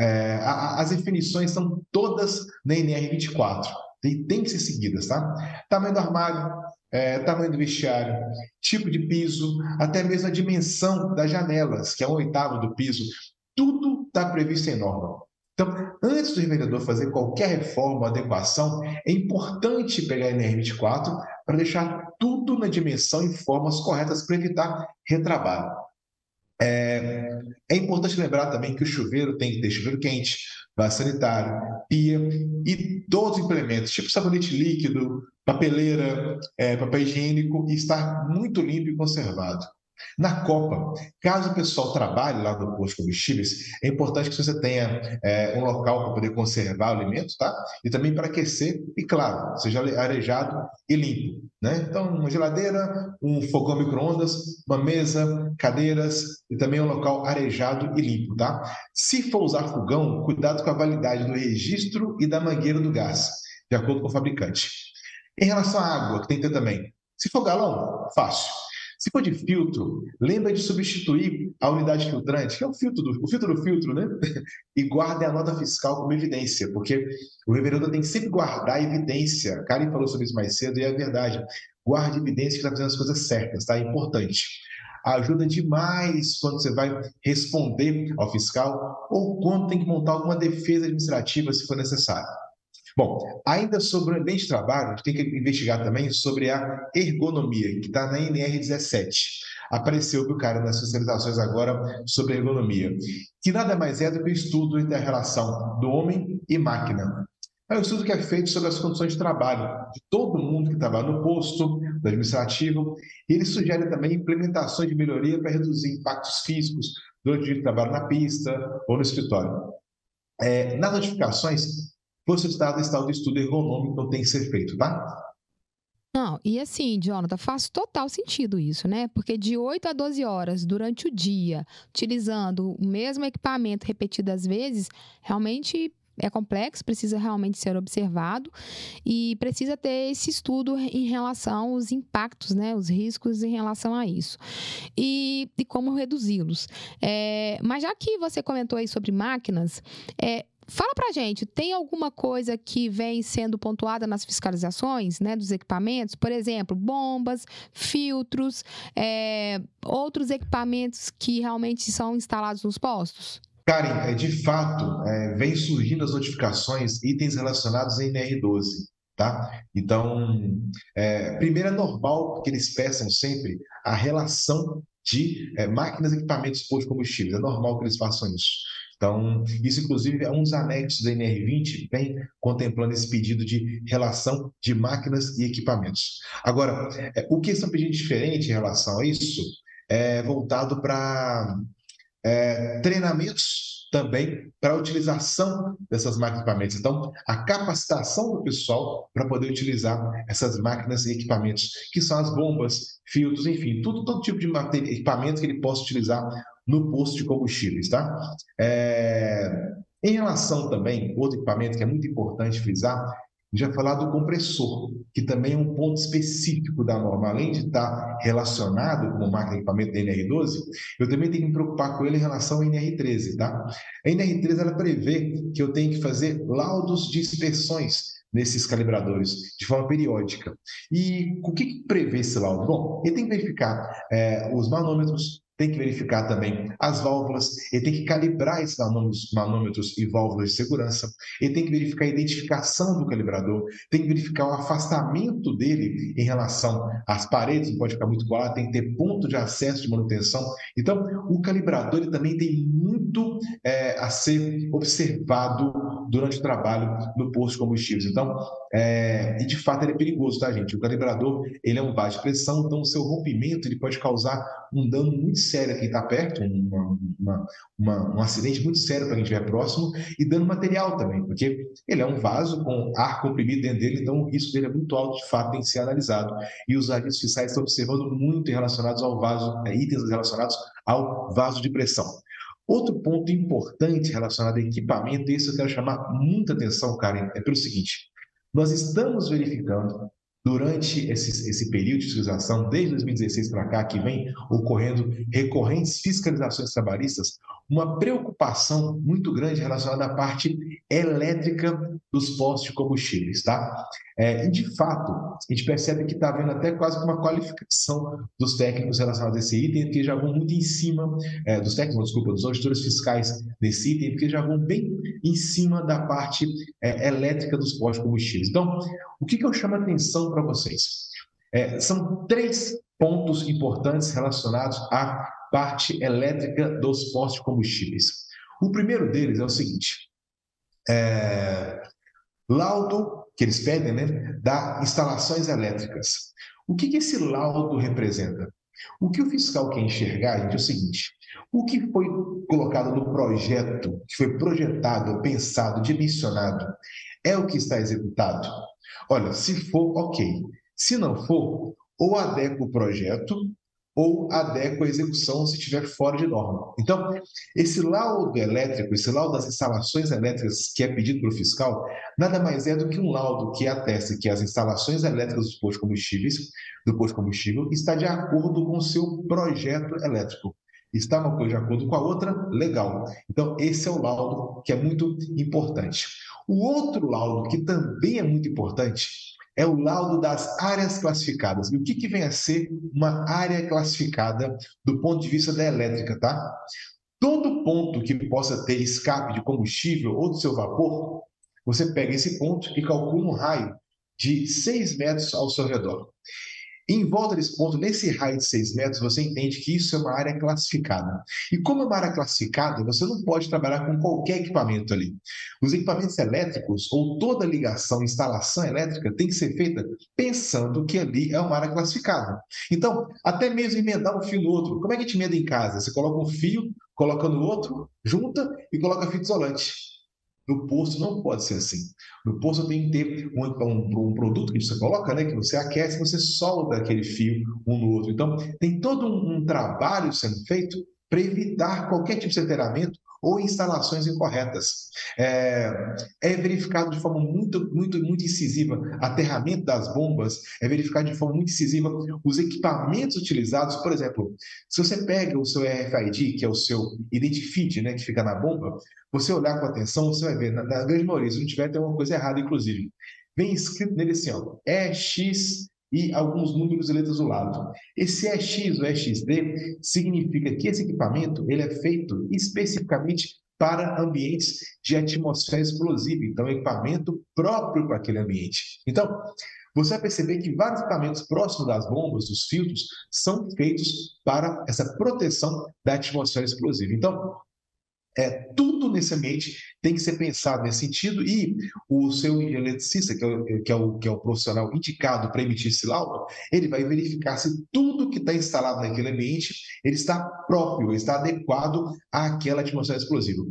É, a, as definições são todas na NR24 e tem que ser seguidas, tá? Tamanho do armário, é, tamanho do vestiário, tipo de piso, até mesmo a dimensão das janelas, que é um oitavo do piso, tudo está previsto em norma. Então, antes do revendedor fazer qualquer reforma ou adequação, é importante pegar a NR24 para deixar tudo na dimensão e formas corretas para evitar retrabalho. É, é, importante lembrar também que o chuveiro tem que ter chuveiro quente, vaso sanitário, pia e todos os implementos, tipo sabonete líquido, papeleira, é, papel higiênico, estar muito limpo e conservado. Na Copa, caso o pessoal trabalhe lá no posto de combustíveis, é importante que você tenha é, um local para poder conservar o alimento, tá? E também para aquecer, e claro, seja arejado e limpo, né? Então, uma geladeira, um fogão micro-ondas, uma mesa, cadeiras e também um local arejado e limpo, tá? Se for usar fogão, cuidado com a validade do registro e da mangueira do gás, de acordo com o fabricante. Em relação à água, que tem que ter também. Se for galão, fácil. Se for de filtro, lembra de substituir a unidade filtrante, que é o filtro do, o filtro do filtro, né? [laughs] E guarde a nota fiscal como evidência, porque o revendedor tem que sempre guardar evidência. A Karen falou sobre isso mais cedo e é verdade. Guarde evidência que está fazendo as coisas certas, tá? É importante ajuda demais quando você vai responder ao fiscal ou quando tem que montar alguma defesa administrativa, se for necessário. Bom, ainda sobre o ambiente de trabalho, a gente tem que investigar também sobre a ergonomia, que está na NR17. Apareceu o cara nas fiscalizações agora sobre ergonomia, que nada mais é do que o estudo entre a relação do homem e máquina. É um estudo que é feito sobre as condições de trabalho de todo mundo que trabalha no posto, do administrativo, e ele sugere também implementações de melhoria para reduzir impactos físicos durante o trabalho na pista ou no escritório. É, nas notificações, foi solicitado esse tal de estudo ergonômico, então tem que ser feito, tá? Não, e assim, Jonathan, faz total sentido isso, né? Porque de 8 a 12 horas durante o dia, utilizando o mesmo equipamento repetidas vezes, realmente é complexo, precisa realmente ser observado e precisa ter esse estudo em relação aos impactos, né, os riscos em relação a isso e, e como reduzi-los. É, mas já que você comentou aí sobre máquinas, é, Fala pra gente, tem alguma coisa que vem sendo pontuada nas fiscalizações né, dos equipamentos? Por exemplo, bombas, filtros, é, outros equipamentos que realmente são instalados nos postos? Karen, é, de fato, é, vem surgindo as notificações, itens relacionados em NR12. Tá? Então, é, primeiro é normal que eles peçam sempre a relação de é, máquinas e equipamentos postos de combustível. É normal que eles façam isso. Então, isso inclusive é um dos anexos da NR20, vem contemplando esse pedido de relação de máquinas e equipamentos. Agora, é, o que estão pedindo diferente em relação a isso é voltado para é, treinamentos também para a utilização dessas máquinas e equipamentos. Então, a capacitação do pessoal para poder utilizar essas máquinas e equipamentos, que são as bombas, filtros, enfim, tudo, todo tipo de equipamento que ele possa utilizar no posto de combustíveis, tá? É... Em relação também, outro equipamento que é muito importante frisar, já falar do compressor, que também é um ponto específico da norma. Além de estar relacionado com o máquina de equipamento da NR12, eu também tenho que me preocupar com ele em relação ao NR13, tá? A NR13 ela prevê que eu tenho que fazer laudos de inspeções nesses calibradores de forma periódica. E o que, que prevê esse laudo? Bom, ele tem que verificar é, os manômetros, tem que verificar também as válvulas, ele tem que calibrar esses manômetros e válvulas de segurança, ele tem que verificar a identificação do calibrador, tem que verificar o afastamento dele em relação às paredes, não pode ficar muito colado, tem que ter ponto de acesso de manutenção. Então, o calibrador ele também tem muito é, a ser observado durante o trabalho no posto de combustíveis. Então, é, e de fato ele é perigoso, tá, gente? O calibrador, ele é um vaso de pressão, então o seu rompimento ele pode causar um dano muito sério a quem está perto, uma, uma, uma, um acidente muito sério para quem estiver próximo, e dano material também, porque ele é um vaso com ar comprimido dentro dele, então o risco dele é muito alto, de fato, tem que ser analisado. E os agentes fiscais estão observando muito relacionados ao vaso, é, itens relacionados ao vaso de pressão. Outro ponto importante relacionado a equipamento, e isso eu quero chamar muita atenção, Karen, é pelo seguinte: nós estamos verificando durante esse, esse período de fiscalização, desde 2016 para cá, que vem ocorrendo recorrentes fiscalizações trabalhistas, uma preocupação muito grande relacionada à parte elétrica dos postos de combustíveis, tá? É, e de fato, a gente percebe que está havendo até quase uma qualificação dos técnicos relacionados a esse item, que já vão muito em cima, é, dos técnicos, desculpa, dos auditores fiscais desse item, porque já vão bem em cima da parte é, elétrica dos postos de combustíveis. Então, o que, que eu chamo a atenção para vocês? É, são três pontos importantes relacionados à parte elétrica dos postos de combustíveis. O primeiro deles é o seguinte: é, laudo que eles pedem, né, da instalações elétricas. O que, que esse laudo representa? O que o fiscal quer enxergar, gente, é o seguinte: o que foi colocado no projeto, que foi projetado, pensado, dimensionado, é o que está executado? Olha, se for, ok. Se não for, ou adequa o projeto ou adequa a execução se estiver fora de norma. Então, esse laudo elétrico, esse laudo das instalações elétricas que é pedido pelo fiscal, nada mais é do que um laudo que ateste que as instalações elétricas dos postos combustíveis, do posto combustível, está de acordo com o seu projeto elétrico. Está uma coisa de acordo com a outra, legal. Então, esse é o laudo que é muito importante. O outro laudo que também é muito importante é o laudo das áreas classificadas. E o que, que vem a ser uma área classificada do ponto de vista da elétrica, tá? Todo ponto que possa ter escape de combustível ou do seu vapor, você pega esse ponto e calcula um raio de 6 metros ao seu redor. Em volta desse ponto, nesse raio de 6 metros, você entende que isso é uma área classificada. E como é uma área classificada, você não pode trabalhar com qualquer equipamento ali. Os equipamentos elétricos ou toda ligação, instalação elétrica tem que ser feita pensando que ali é uma área classificada. Então, até mesmo emendar um fio no outro. Como é que a gente emenda em casa? Você coloca um fio, coloca no outro, junta e coloca fita isolante. No posto não pode ser assim. No posto tem que ter um, um, um, produto que você coloca, né, que você aquece, você solda aquele fio um no outro. Então, tem todo um, um trabalho sendo feito para evitar qualquer tipo de alteramento ou instalações incorretas. É, é, verificado de forma muito, muito, muito incisiva aterramento das bombas, é verificado de forma muito incisiva os equipamentos utilizados. Por exemplo, se você pega o seu RFID, que é o seu Identifit, né, que fica na bomba, você olhar com atenção, você vai ver, na, na grande maioria, se não tiver, tem uma coisa errada, inclusive. Vem escrito nele assim, ó, EX e alguns números e letras do lado. Esse EX ou EXD significa que esse equipamento ele é feito especificamente para ambientes de atmosfera explosiva, então equipamento próprio para aquele ambiente. Então, você vai perceber que vários equipamentos próximos das bombas, dos filtros, são feitos para essa proteção da atmosfera explosiva. Então, é, tudo nesse ambiente tem que ser pensado nesse sentido e o seu eletricista, que é o, que é o, que é o profissional indicado para emitir esse laudo, ele vai verificar se tudo que está instalado naquele ambiente ele está próprio, está adequado àquela atmosfera explosiva.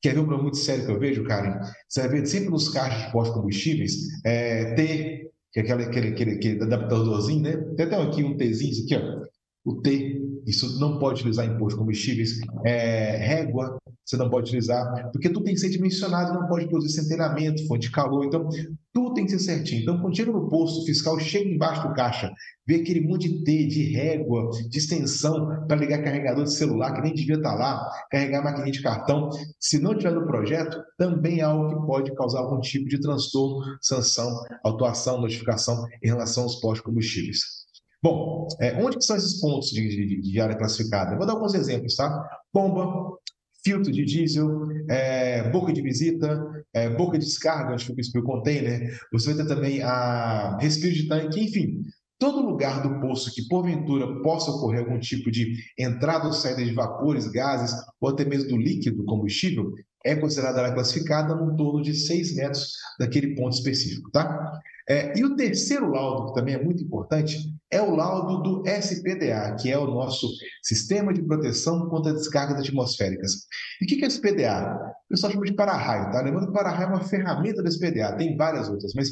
Quer ver um problema muito sério que eu vejo, Karen? Você ver sempre nos caixas de pós-combustíveis é, T, que é aquele, aquele, aquele, aquele adaptadorzinho, né? Tem até aqui um Tzinho, aqui, ó. O T, isso não pode utilizar em de combustíveis. É, régua, você não pode utilizar, porque tudo tem que ser dimensionado, não pode produzir centelhamento, fonte de calor, então tudo tem que ser certinho. Então, quando chega no posto, fiscal chega embaixo do caixa, vê aquele monte de T, de régua, de extensão para ligar carregador de celular, que nem devia estar tá lá, carregar maquininha de cartão. Se não tiver no projeto, também é algo que pode causar algum tipo de transtorno, sanção, autuação, notificação em relação aos postos combustíveis. Bom, é, onde que são esses pontos de, de, de área classificada? Eu vou dar alguns exemplos, tá? Bomba, filtro de diesel, é, boca de visita, é, boca de descarga, onde fica o container, você vai ter também a respiro de tanque, enfim, todo lugar do poço que porventura possa ocorrer algum tipo de entrada ou saída de vapores, gases ou até mesmo do líquido combustível é considerada área classificada num torno de 6 metros daquele ponto específico, tá? É, e o terceiro laudo, que também é muito importante, é o laudo do SPDA, que é o nosso Sistema de Proteção contra Descargas Atmosféricas. E o que é SPDA? O pessoal chama de para-raio, tá? Lembrando que para-raio é uma ferramenta do SPDA, tem várias outras, mas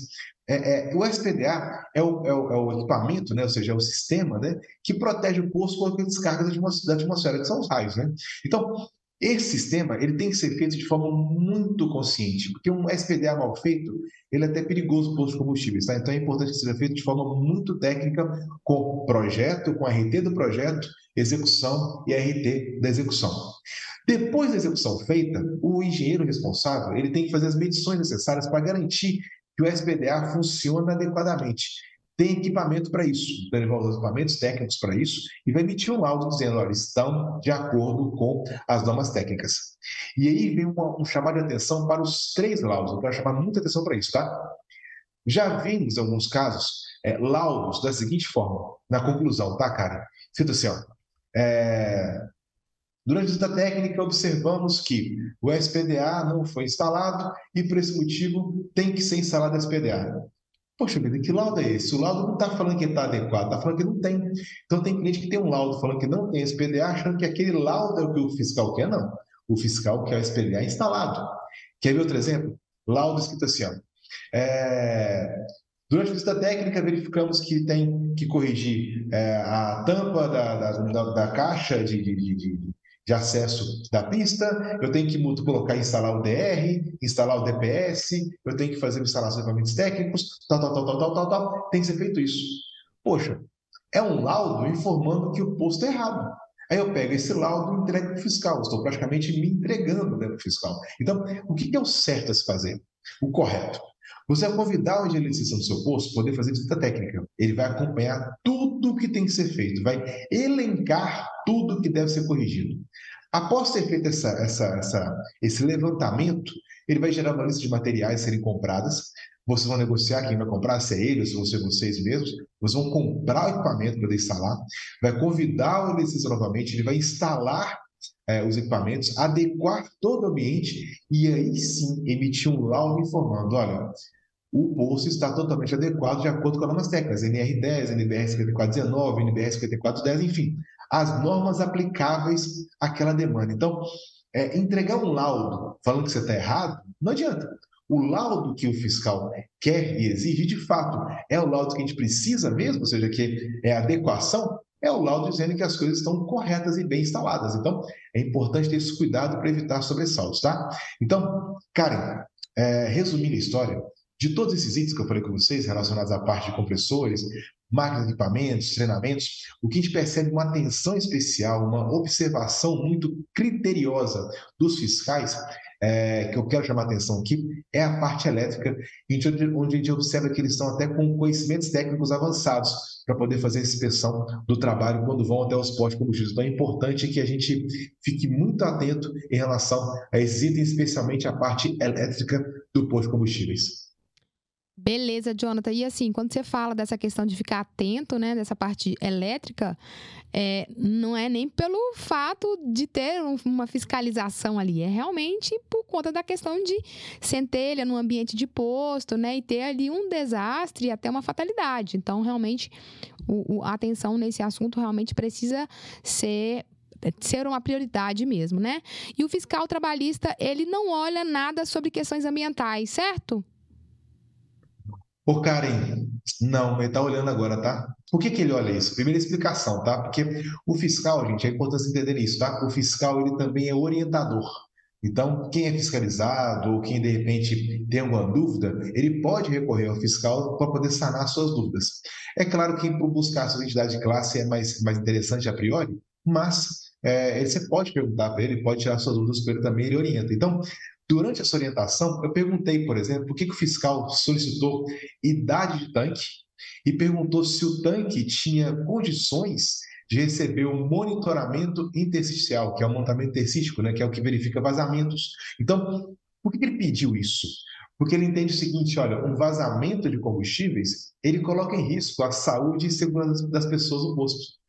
é, é, o SPDA é o, é, o, é o, equipamento, né? ou seja, é o sistema né? que protege o poço contra descargas da atmosfera, que são os raios. Né? Então, esse sistema ele tem que ser feito de forma muito consciente, porque um SPDA mal feito ele é até perigoso para os combustíveis. Tá? Então é importante que seja feito de forma muito técnica, com projeto, com RT do projeto, execução e RT da execução. Depois da execução feita, o engenheiro responsável ele tem que fazer as medições necessárias para garantir que o SPDA funciona adequadamente tem equipamento para isso. Então, ele vai usar equipamentos técnicos para isso e vai emitir um laudo dizendo, olha, estão de acordo com as normas técnicas. E aí vem um chamado de atenção para os três laudos. Eu quero chamar muita atenção para isso, tá? Já vimos, alguns casos, é, laudos da seguinte forma, na conclusão, tá, cara? Cito assim, ó, é, Durante a técnica, observamos que o SPDA não foi instalado e, por esse motivo, tem que ser instalado o SPDA. Poxa vida, que laudo é esse? O laudo não está falando que está adequado, está falando que não tem. Então tem cliente que tem um laudo falando que não tem SPDA, achando que aquele laudo é o que o fiscal quer, não. O fiscal quer o SPDA instalado. Quer ver outro exemplo? Laudo escrito assim, ó. É... Durante a visita técnica, verificamos que tem que corrigir é, a tampa da, da, da, caixa de, de, de, de acesso da pista, eu tenho que colocar, instalar o DR, instalar o DPS, eu tenho que fazer instalação de equipamentos técnicos, tal, tal, tal, tal, tal, tal, tal, tem que ser feito isso. Poxa, é um laudo informando que o posto é errado. Aí eu pego esse laudo e entrego para o fiscal, estou praticamente me entregando né, para o fiscal. Então, o que é o certo a se fazer? O correto. Você vai convidar o eletricista do seu posto poder fazer visita técnica. Ele vai acompanhar tudo o que tem que ser feito, vai elencar tudo que deve ser corrigido. Após ter feito essa, essa, essa, esse levantamento, ele vai gerar uma lista de materiais serem compradas. Vocês vão negociar quem vai comprar, se é ele ou se vão ser vocês mesmos. Vocês vão comprar o equipamento para instalar. Vai convidar o eletricista novamente, ele vai instalar é, os equipamentos, adequar todo o ambiente e aí sim emitir um laudo informando: olha, o poço está totalmente adequado de acordo com as normas técnicas, NR10, NBR 5419, NBR 5410, enfim, as normas aplicáveis àquela demanda. Então, é, entregar um laudo falando que você está errado, não adianta. O laudo que o fiscal quer e exige, de fato, é o laudo que a gente precisa mesmo, ou seja, que é adequação, é o laudo dizendo que as coisas estão corretas e bem instaladas. Então, é importante ter esse cuidado para evitar sobressaltos, tá? Então, Karen, é, resumindo a história, de todos esses itens que eu falei com vocês, relacionados à parte de compressores, máquinas de equipamentos, treinamentos, o que a gente percebe uma atenção especial, uma observação muito criteriosa dos fiscais, é, que eu quero chamar a atenção aqui, é a parte elétrica, onde a gente observa que eles estão até com conhecimentos técnicos avançados para poder fazer a inspeção do trabalho quando vão até os postos de combustíveis. Então é importante que a gente fique muito atento em relação a esses itens, especialmente a parte elétrica do posto de combustíveis. Beleza, Jonathan. E assim, quando você fala dessa questão de ficar atento, né, dessa parte elétrica, é, não é nem pelo fato de ter uma fiscalização ali, é realmente por conta da questão de centelha no ambiente de posto, né, e ter ali um desastre e até uma fatalidade. Então, realmente, o, o, a atenção nesse assunto realmente precisa ser ser uma prioridade mesmo, né? E o fiscal trabalhista, ele não olha nada sobre questões ambientais, certo? Ô, Karen, não, ele está olhando agora, tá? Por que, que ele olha isso? Primeira explicação, tá? Porque o fiscal, gente, é importante entender isso, tá? O fiscal, ele também é orientador. Então, quem é fiscalizado ou quem de repente tem alguma dúvida, ele pode recorrer ao fiscal para poder sanar suas dúvidas. É claro que buscar a sua identidade de classe é mais, mais interessante a priori, mas é, você pode perguntar para ele, pode tirar suas dúvidas com ele também, ele orienta. Então, Durante essa orientação, eu perguntei, por exemplo, por que, que o fiscal solicitou idade de tanque e perguntou se o tanque tinha condições de receber um monitoramento intersticial, que é o montamento interstístico, né, que é o que verifica vazamentos. Então, por que, que ele pediu isso? Porque ele entende o seguinte, olha, um vazamento de combustíveis, ele coloca em risco a saúde e segurança das pessoas no posto.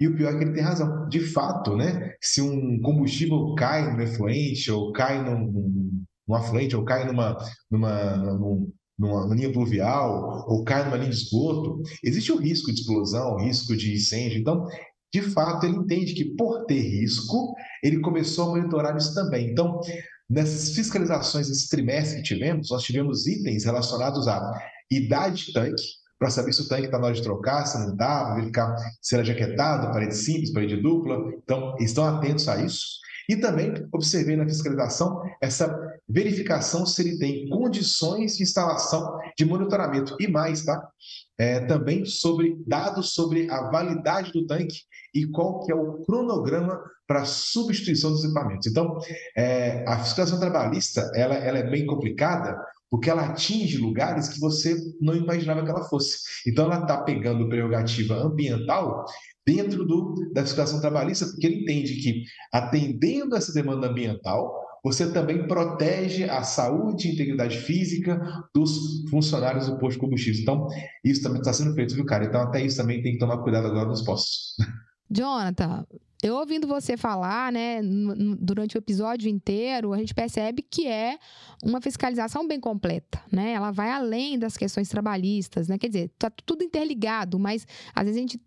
E o pior é que ele tem razão. De fato, né, se um combustível cai no efluente, ou cai num, num afluente, ou cai numa, numa, num, numa linha pluvial, ou cai numa linha de esgoto, existe o risco de explosão, o risco de incêndio. Então, de fato, ele entende que por ter risco, ele começou a monitorar isso também. Então, nessas fiscalizações esse trimestre que tivemos, nós tivemos itens relacionados à idade de tanque, para saber se o tanque está na hora de trocar, se não está, verificar se era jaquetado, parede simples, parede dupla. Então, estão atentos a isso. E também observei na fiscalização essa verificação se ele tem condições de instalação de monitoramento. E mais, tá? É, também sobre dados sobre a validade do tanque e qual que é o cronograma para substituição dos equipamentos. Então, é, a fiscalização trabalhista ela, ela é bem complicada porque ela atinge lugares que você não imaginava que ela fosse. Então, ela está pegando prerrogativa ambiental dentro do, da fiscalização trabalhista, porque ele entende que, atendendo essa demanda ambiental, você também protege a saúde e integridade física dos funcionários do posto de combustíveis. Então, isso também está sendo feito, viu, cara? Então, até isso também tem que tomar cuidado agora nos postos. Jonathan, eu ouvindo você falar, né, durante o episódio inteiro, a gente percebe que é uma fiscalização bem completa, né? Ela vai além das questões trabalhistas, né? Quer dizer, tá tudo interligado, mas às vezes a gente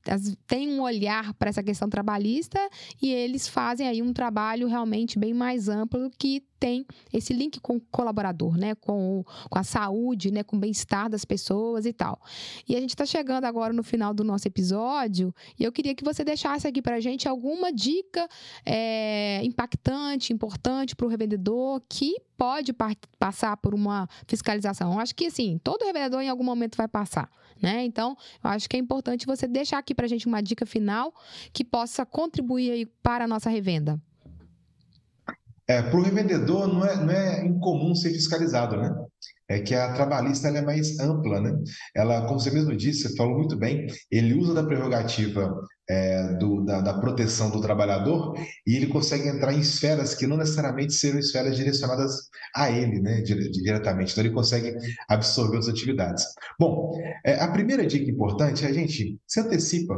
tem um olhar para essa questão trabalhista e eles fazem aí um trabalho realmente bem mais amplo que tem esse link com o colaborador, né? Com, com a saúde, né? Com o bem-estar das pessoas e tal. E a gente está chegando agora no final do nosso episódio e eu queria que você deixasse aqui para a gente alguma dica é, impactante, importante para o revendedor que pode passar por uma fiscalização. Eu acho que, assim, todo revendedor em algum momento vai passar, né? Então, eu acho que é importante você deixar aqui para a gente uma dica final que possa contribuir para a nossa revenda. É, para o revendedor não é, não é incomum ser fiscalizado, né? É que a trabalhista é mais ampla, né? Ela, como você mesmo disse, você falou muito bem, ele usa da prerrogativa é, do, da, da, proteção do trabalhador e ele consegue entrar em esferas que não necessariamente serão esferas direcionadas a ele, né? Diretamente. Então ele consegue absorver outras atividades. Bom, é, a primeira dica importante é a gente se antecipa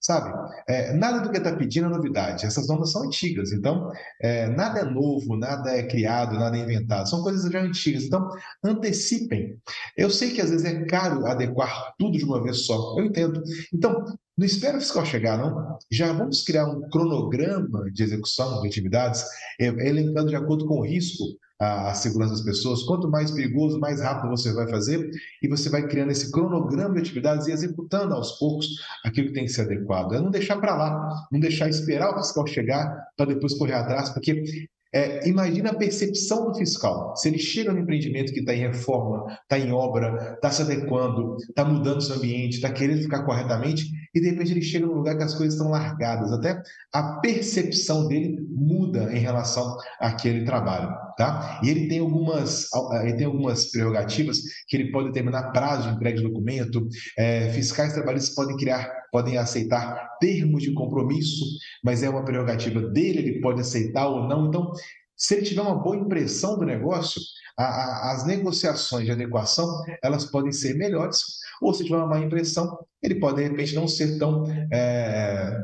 sabe? É, nada do que está pedindo é novidade. Essas normas são antigas, então é, nada é novo, nada é criado, nada é inventado. São coisas já antigas. Então antecipem. Eu sei que às vezes é caro adequar tudo de uma vez só. Eu entendo. Então não espera o fiscal chegar, não. Já vamos criar um cronograma de execução de atividades, é, elencando de acordo com o risco a, segurança das pessoas. Quanto mais perigoso, mais rápido você vai fazer e você vai criando esse cronograma de atividades e executando aos poucos aquilo que tem que ser adequado. É não deixar para lá, não deixar esperar o fiscal chegar para depois correr atrás, porque é, imagina a percepção do fiscal. Se ele chega no empreendimento que está em reforma, está em obra, está se adequando, está mudando seu ambiente, está querendo ficar corretamente, e de repente ele chega num lugar que as coisas estão largadas. Até a percepção dele muda em relação àquele trabalho. Tá? E ele tem algumas, ele tem algumas prerrogativas que ele pode determinar prazo de entrega de documento, é, fiscais trabalhistas podem criar, podem aceitar termos de compromisso, mas é uma prerrogativa dele, ele pode aceitar ou não. Então, se ele tiver uma boa impressão do negócio, a, a, as negociações de adequação elas podem ser melhores, ou se tiver uma má impressão, ele pode de repente não ser tão é,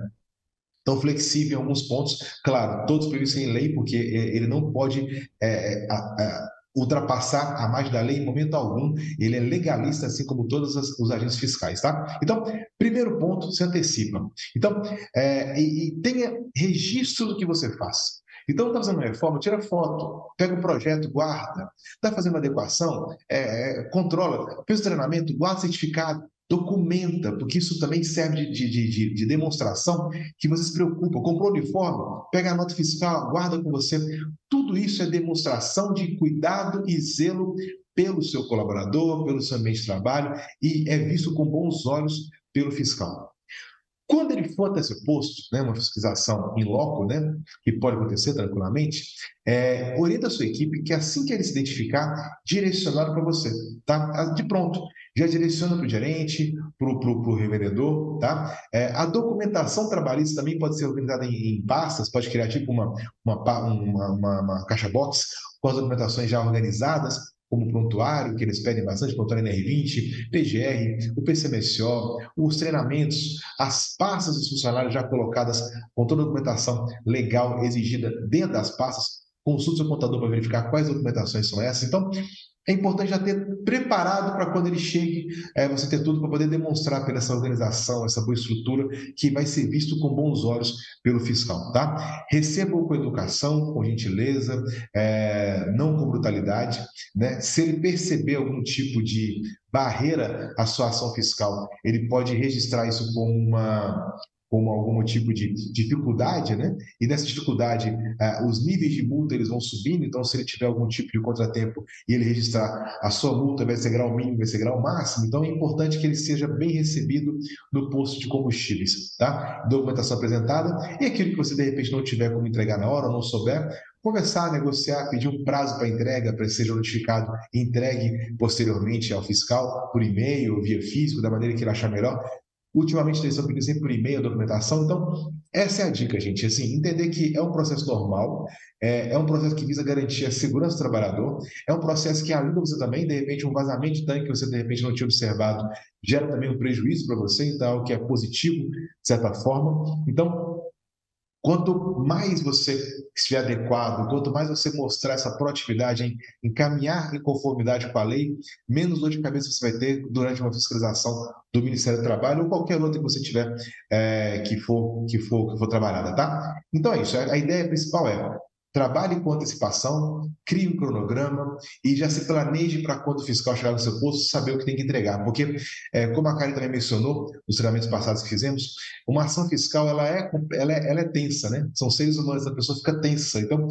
tão flexível em alguns pontos, claro, todos previstos em lei, porque é, ele não pode é, é, a, ultrapassar a margem da lei em momento algum, ele é legalista, assim como todos os agentes fiscais, tá? Então, primeiro ponto, se antecipa. Então, é, e, e tenha registro do que você faz. Então, está fazendo uma reforma, tira foto, pega o projeto, guarda. Está fazendo uma adequação, é, é, controla. Fez o treinamento, guarda certificado documenta, porque isso também serve de, de, de, de, demonstração que você se preocupa. Comprou uniforme, pega a nota fiscal, guarda com você. Tudo isso é demonstração de cuidado e zelo pelo seu colaborador, pelo seu ambiente de trabalho e é visto com bons olhos pelo fiscal. Quando ele for até esse posto, né, uma fiscalização em loco, né, que pode acontecer tranquilamente, é, orienta a sua equipe que assim que ele se identificar, direcionar para você, tá? De pronto já direciona para o gerente, para o revendedor, tá? É, a documentação trabalhista também pode ser organizada em, em pastas, pode criar tipo uma, uma, uma, uma, uma caixa box com as documentações já organizadas, como prontuário, que eles pedem bastante, prontuário NR20, PGR, o PCMSO, os treinamentos, as pastas dos funcionários já colocadas com toda a documentação legal exigida dentro das pastas, consulte seu contador para verificar quais documentações são essas. Então, é importante já ter preparado para quando ele chegue, é, você ter tudo para poder demonstrar pela essa organização, essa boa estrutura, que vai ser visto com bons olhos pelo fiscal, tá? Recebam com educação, com gentileza, é, não com brutalidade, né? Se ele perceber algum tipo de barreira à sua ação fiscal, ele pode registrar isso como uma, como algum tipo de dificuldade, né? E nessa dificuldade, uh, os níveis de multa eles vão subindo. Então, se ele tiver algum tipo de contratempo e ele registrar a sua multa, vai ser grau mínimo, vai ser grau máximo. Então, é importante que ele seja bem recebido no posto de combustíveis, tá? Documentação apresentada e aquilo que você de repente não tiver como entregar na hora ou não souber, conversar, negociar, pedir um prazo para entrega para que seja notificado e entregue posteriormente ao fiscal por e-mail via físico, da maneira que ele achar melhor. Ultimamente estão pedindo sempre por e-mail a documentação. Então, essa é a dica, gente. Assim, entender que é um processo normal, é, é, um processo que visa garantir a segurança do trabalhador, é um processo que, de você também, de repente, um vazamento de tanque que você, de repente, não tinha observado, gera também um prejuízo para você, então, que é positivo, de certa forma. Então, Quanto mais você estiver adequado, quanto mais você mostrar essa proatividade em, em caminhar em conformidade com a lei, menos dor de cabeça você vai ter durante uma fiscalização do Ministério do Trabalho ou qualquer outra que você tiver é, que for que for que for trabalhada, tá? Então é isso. A ideia principal é Trabalhe com antecipação, crie um cronograma e já se planeje para quando o fiscal chegar no seu posto saber o que tem que entregar. Porque, é, como a Karen também mencionou nos treinamentos passados que fizemos, uma ação fiscal ela é, ela é, ela é tensa, né? São seres humanos, a pessoa fica tensa. Então,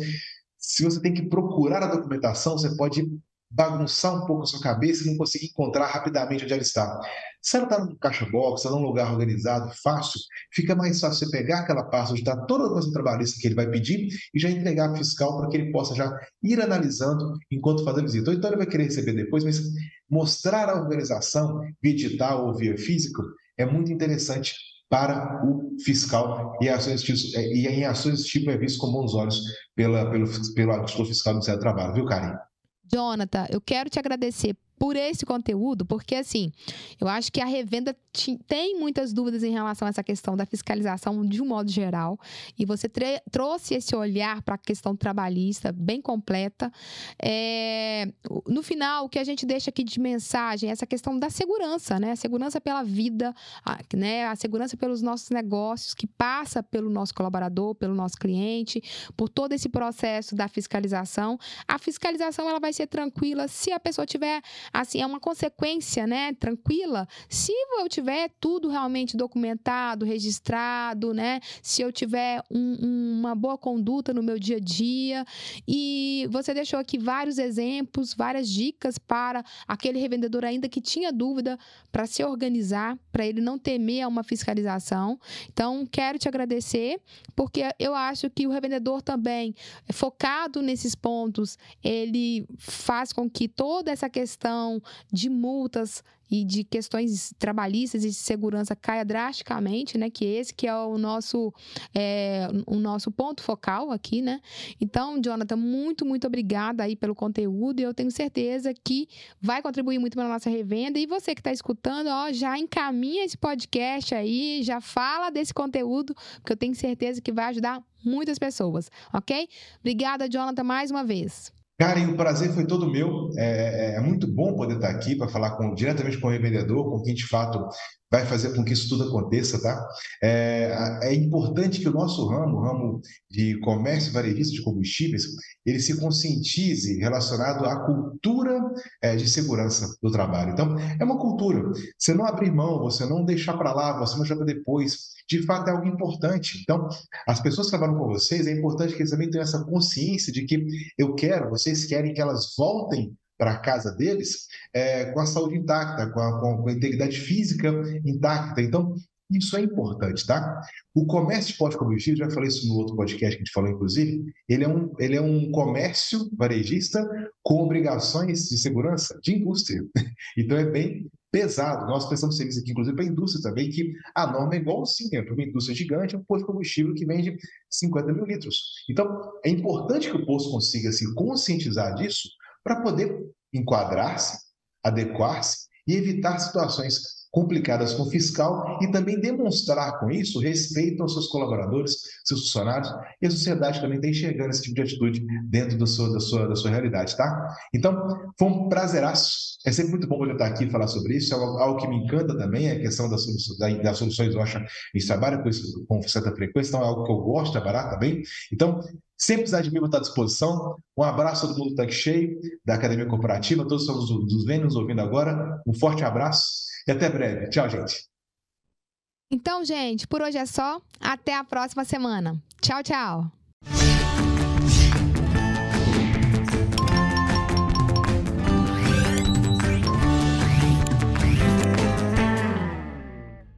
se você tem que procurar a documentação, você pode bagunçar um pouco a sua cabeça e não conseguir encontrar rapidamente onde ela está. Se ela está num caixa box, está num lugar organizado, fácil, fica mais fácil você pegar aquela pasta onde está toda a coisa trabalhista que ele vai pedir e já entregar para fiscal para que ele possa já ir analisando enquanto faz a visita. Ou então ele vai querer receber depois, mas mostrar a organização via digital ou via físico é muito interessante para o fiscal e, ações, e em ações desse tipo é visto com bons olhos pela, pelo, pelo agricultor fiscal do Ministério do Trabalho, viu, Karen? Jonathan, eu quero te agradecer por esse conteúdo, porque assim, eu acho que a revenda tem muitas dúvidas em relação a essa questão da fiscalização de um modo geral, e você trouxe esse olhar para a questão trabalhista bem completa. É, no final, o que a gente deixa aqui de mensagem é essa questão da segurança, né? A segurança pela vida, a, né? a segurança pelos nossos negócios, que passa pelo nosso colaborador, pelo nosso cliente, por todo esse processo da fiscalização. A fiscalização ela vai ser tranquila se a pessoa tiver assim, é uma consequência, né, tranquila, se eu tiver tudo realmente documentado, registrado, né, se eu tiver um, uma boa conduta no meu dia a dia. E você deixou aqui vários exemplos, várias dicas para aquele revendedor ainda que tinha dúvida para se organizar, para ele não temer uma fiscalização. Então, quero te agradecer, porque eu acho que o revendedor também, focado nesses pontos, ele faz com que toda essa questão de multas e de questões trabalhistas e de segurança caia drasticamente, né? Que esse que é o nosso, é, o nosso ponto focal aqui, né? Então, Jonathan, muito, muito obrigada aí pelo conteúdo e eu tenho certeza que vai contribuir muito para nossa revenda. E você que está escutando, ó, já encaminha esse podcast aí, já fala desse conteúdo, porque eu tenho certeza que vai ajudar muitas pessoas, ok? Obrigada, Jonathan, mais uma vez. Karen, o prazer foi todo meu. É, é, é muito bom poder estar aqui para falar com, diretamente com o revendedor, com quem de fato vai fazer com que isso tudo aconteça, tá? É, é importante que o nosso ramo, o ramo de comércio varejista de combustíveis, ele se conscientize relacionado à cultura é, de segurança do trabalho. Então, é uma cultura. Você não abrir mão, você não deixar para lá, você não para depois, de fato é algo importante. Então, as pessoas que trabalham com vocês, é importante que eles também tenham essa consciência de que eu quero, vocês querem que elas voltem para a casa deles é, com a saúde intacta, com a, com a, integridade física intacta. Então, isso é importante, tá? O comércio de pós-combustível, já falei isso no outro podcast que a gente falou, inclusive, ele é um, ele é um comércio varejista com obrigações de segurança de indústria. [laughs] Então, é bem pesado. Nós prestamos serviço aqui, inclusive, para a indústria também, que a norma é igual é para uma indústria gigante, é um posto de combustível que vende 50 mil litros. Então, é importante que o posto consiga se conscientizar disso para poder enquadrar-se, adequar-se e evitar situações complicadas com o fiscal e também demonstrar com isso respeito aos seus colaboradores, seus funcionários e a sociedade também está enxergando esse tipo de atitude dentro do seu, da, sua, da sua realidade, tá? Então, foi um prazeraço. É sempre muito bom poder estar aqui e falar sobre isso. É algo que me encanta também, é a questão das, soluções, das soluções Rocha. A gente trabalha com isso com certa frequência, então é algo que eu gosto de trabalhar também. Então, sempre precisar de mim, vou estar à disposição. Um abraço a todo mundo tanque cheio da Academia Cooperativa, todos os dos vendo nos ouvindo agora. Um forte abraço e até breve. Tchau, gente. Então, gente, por hoje é só. Até a próxima semana. Tchau, tchau.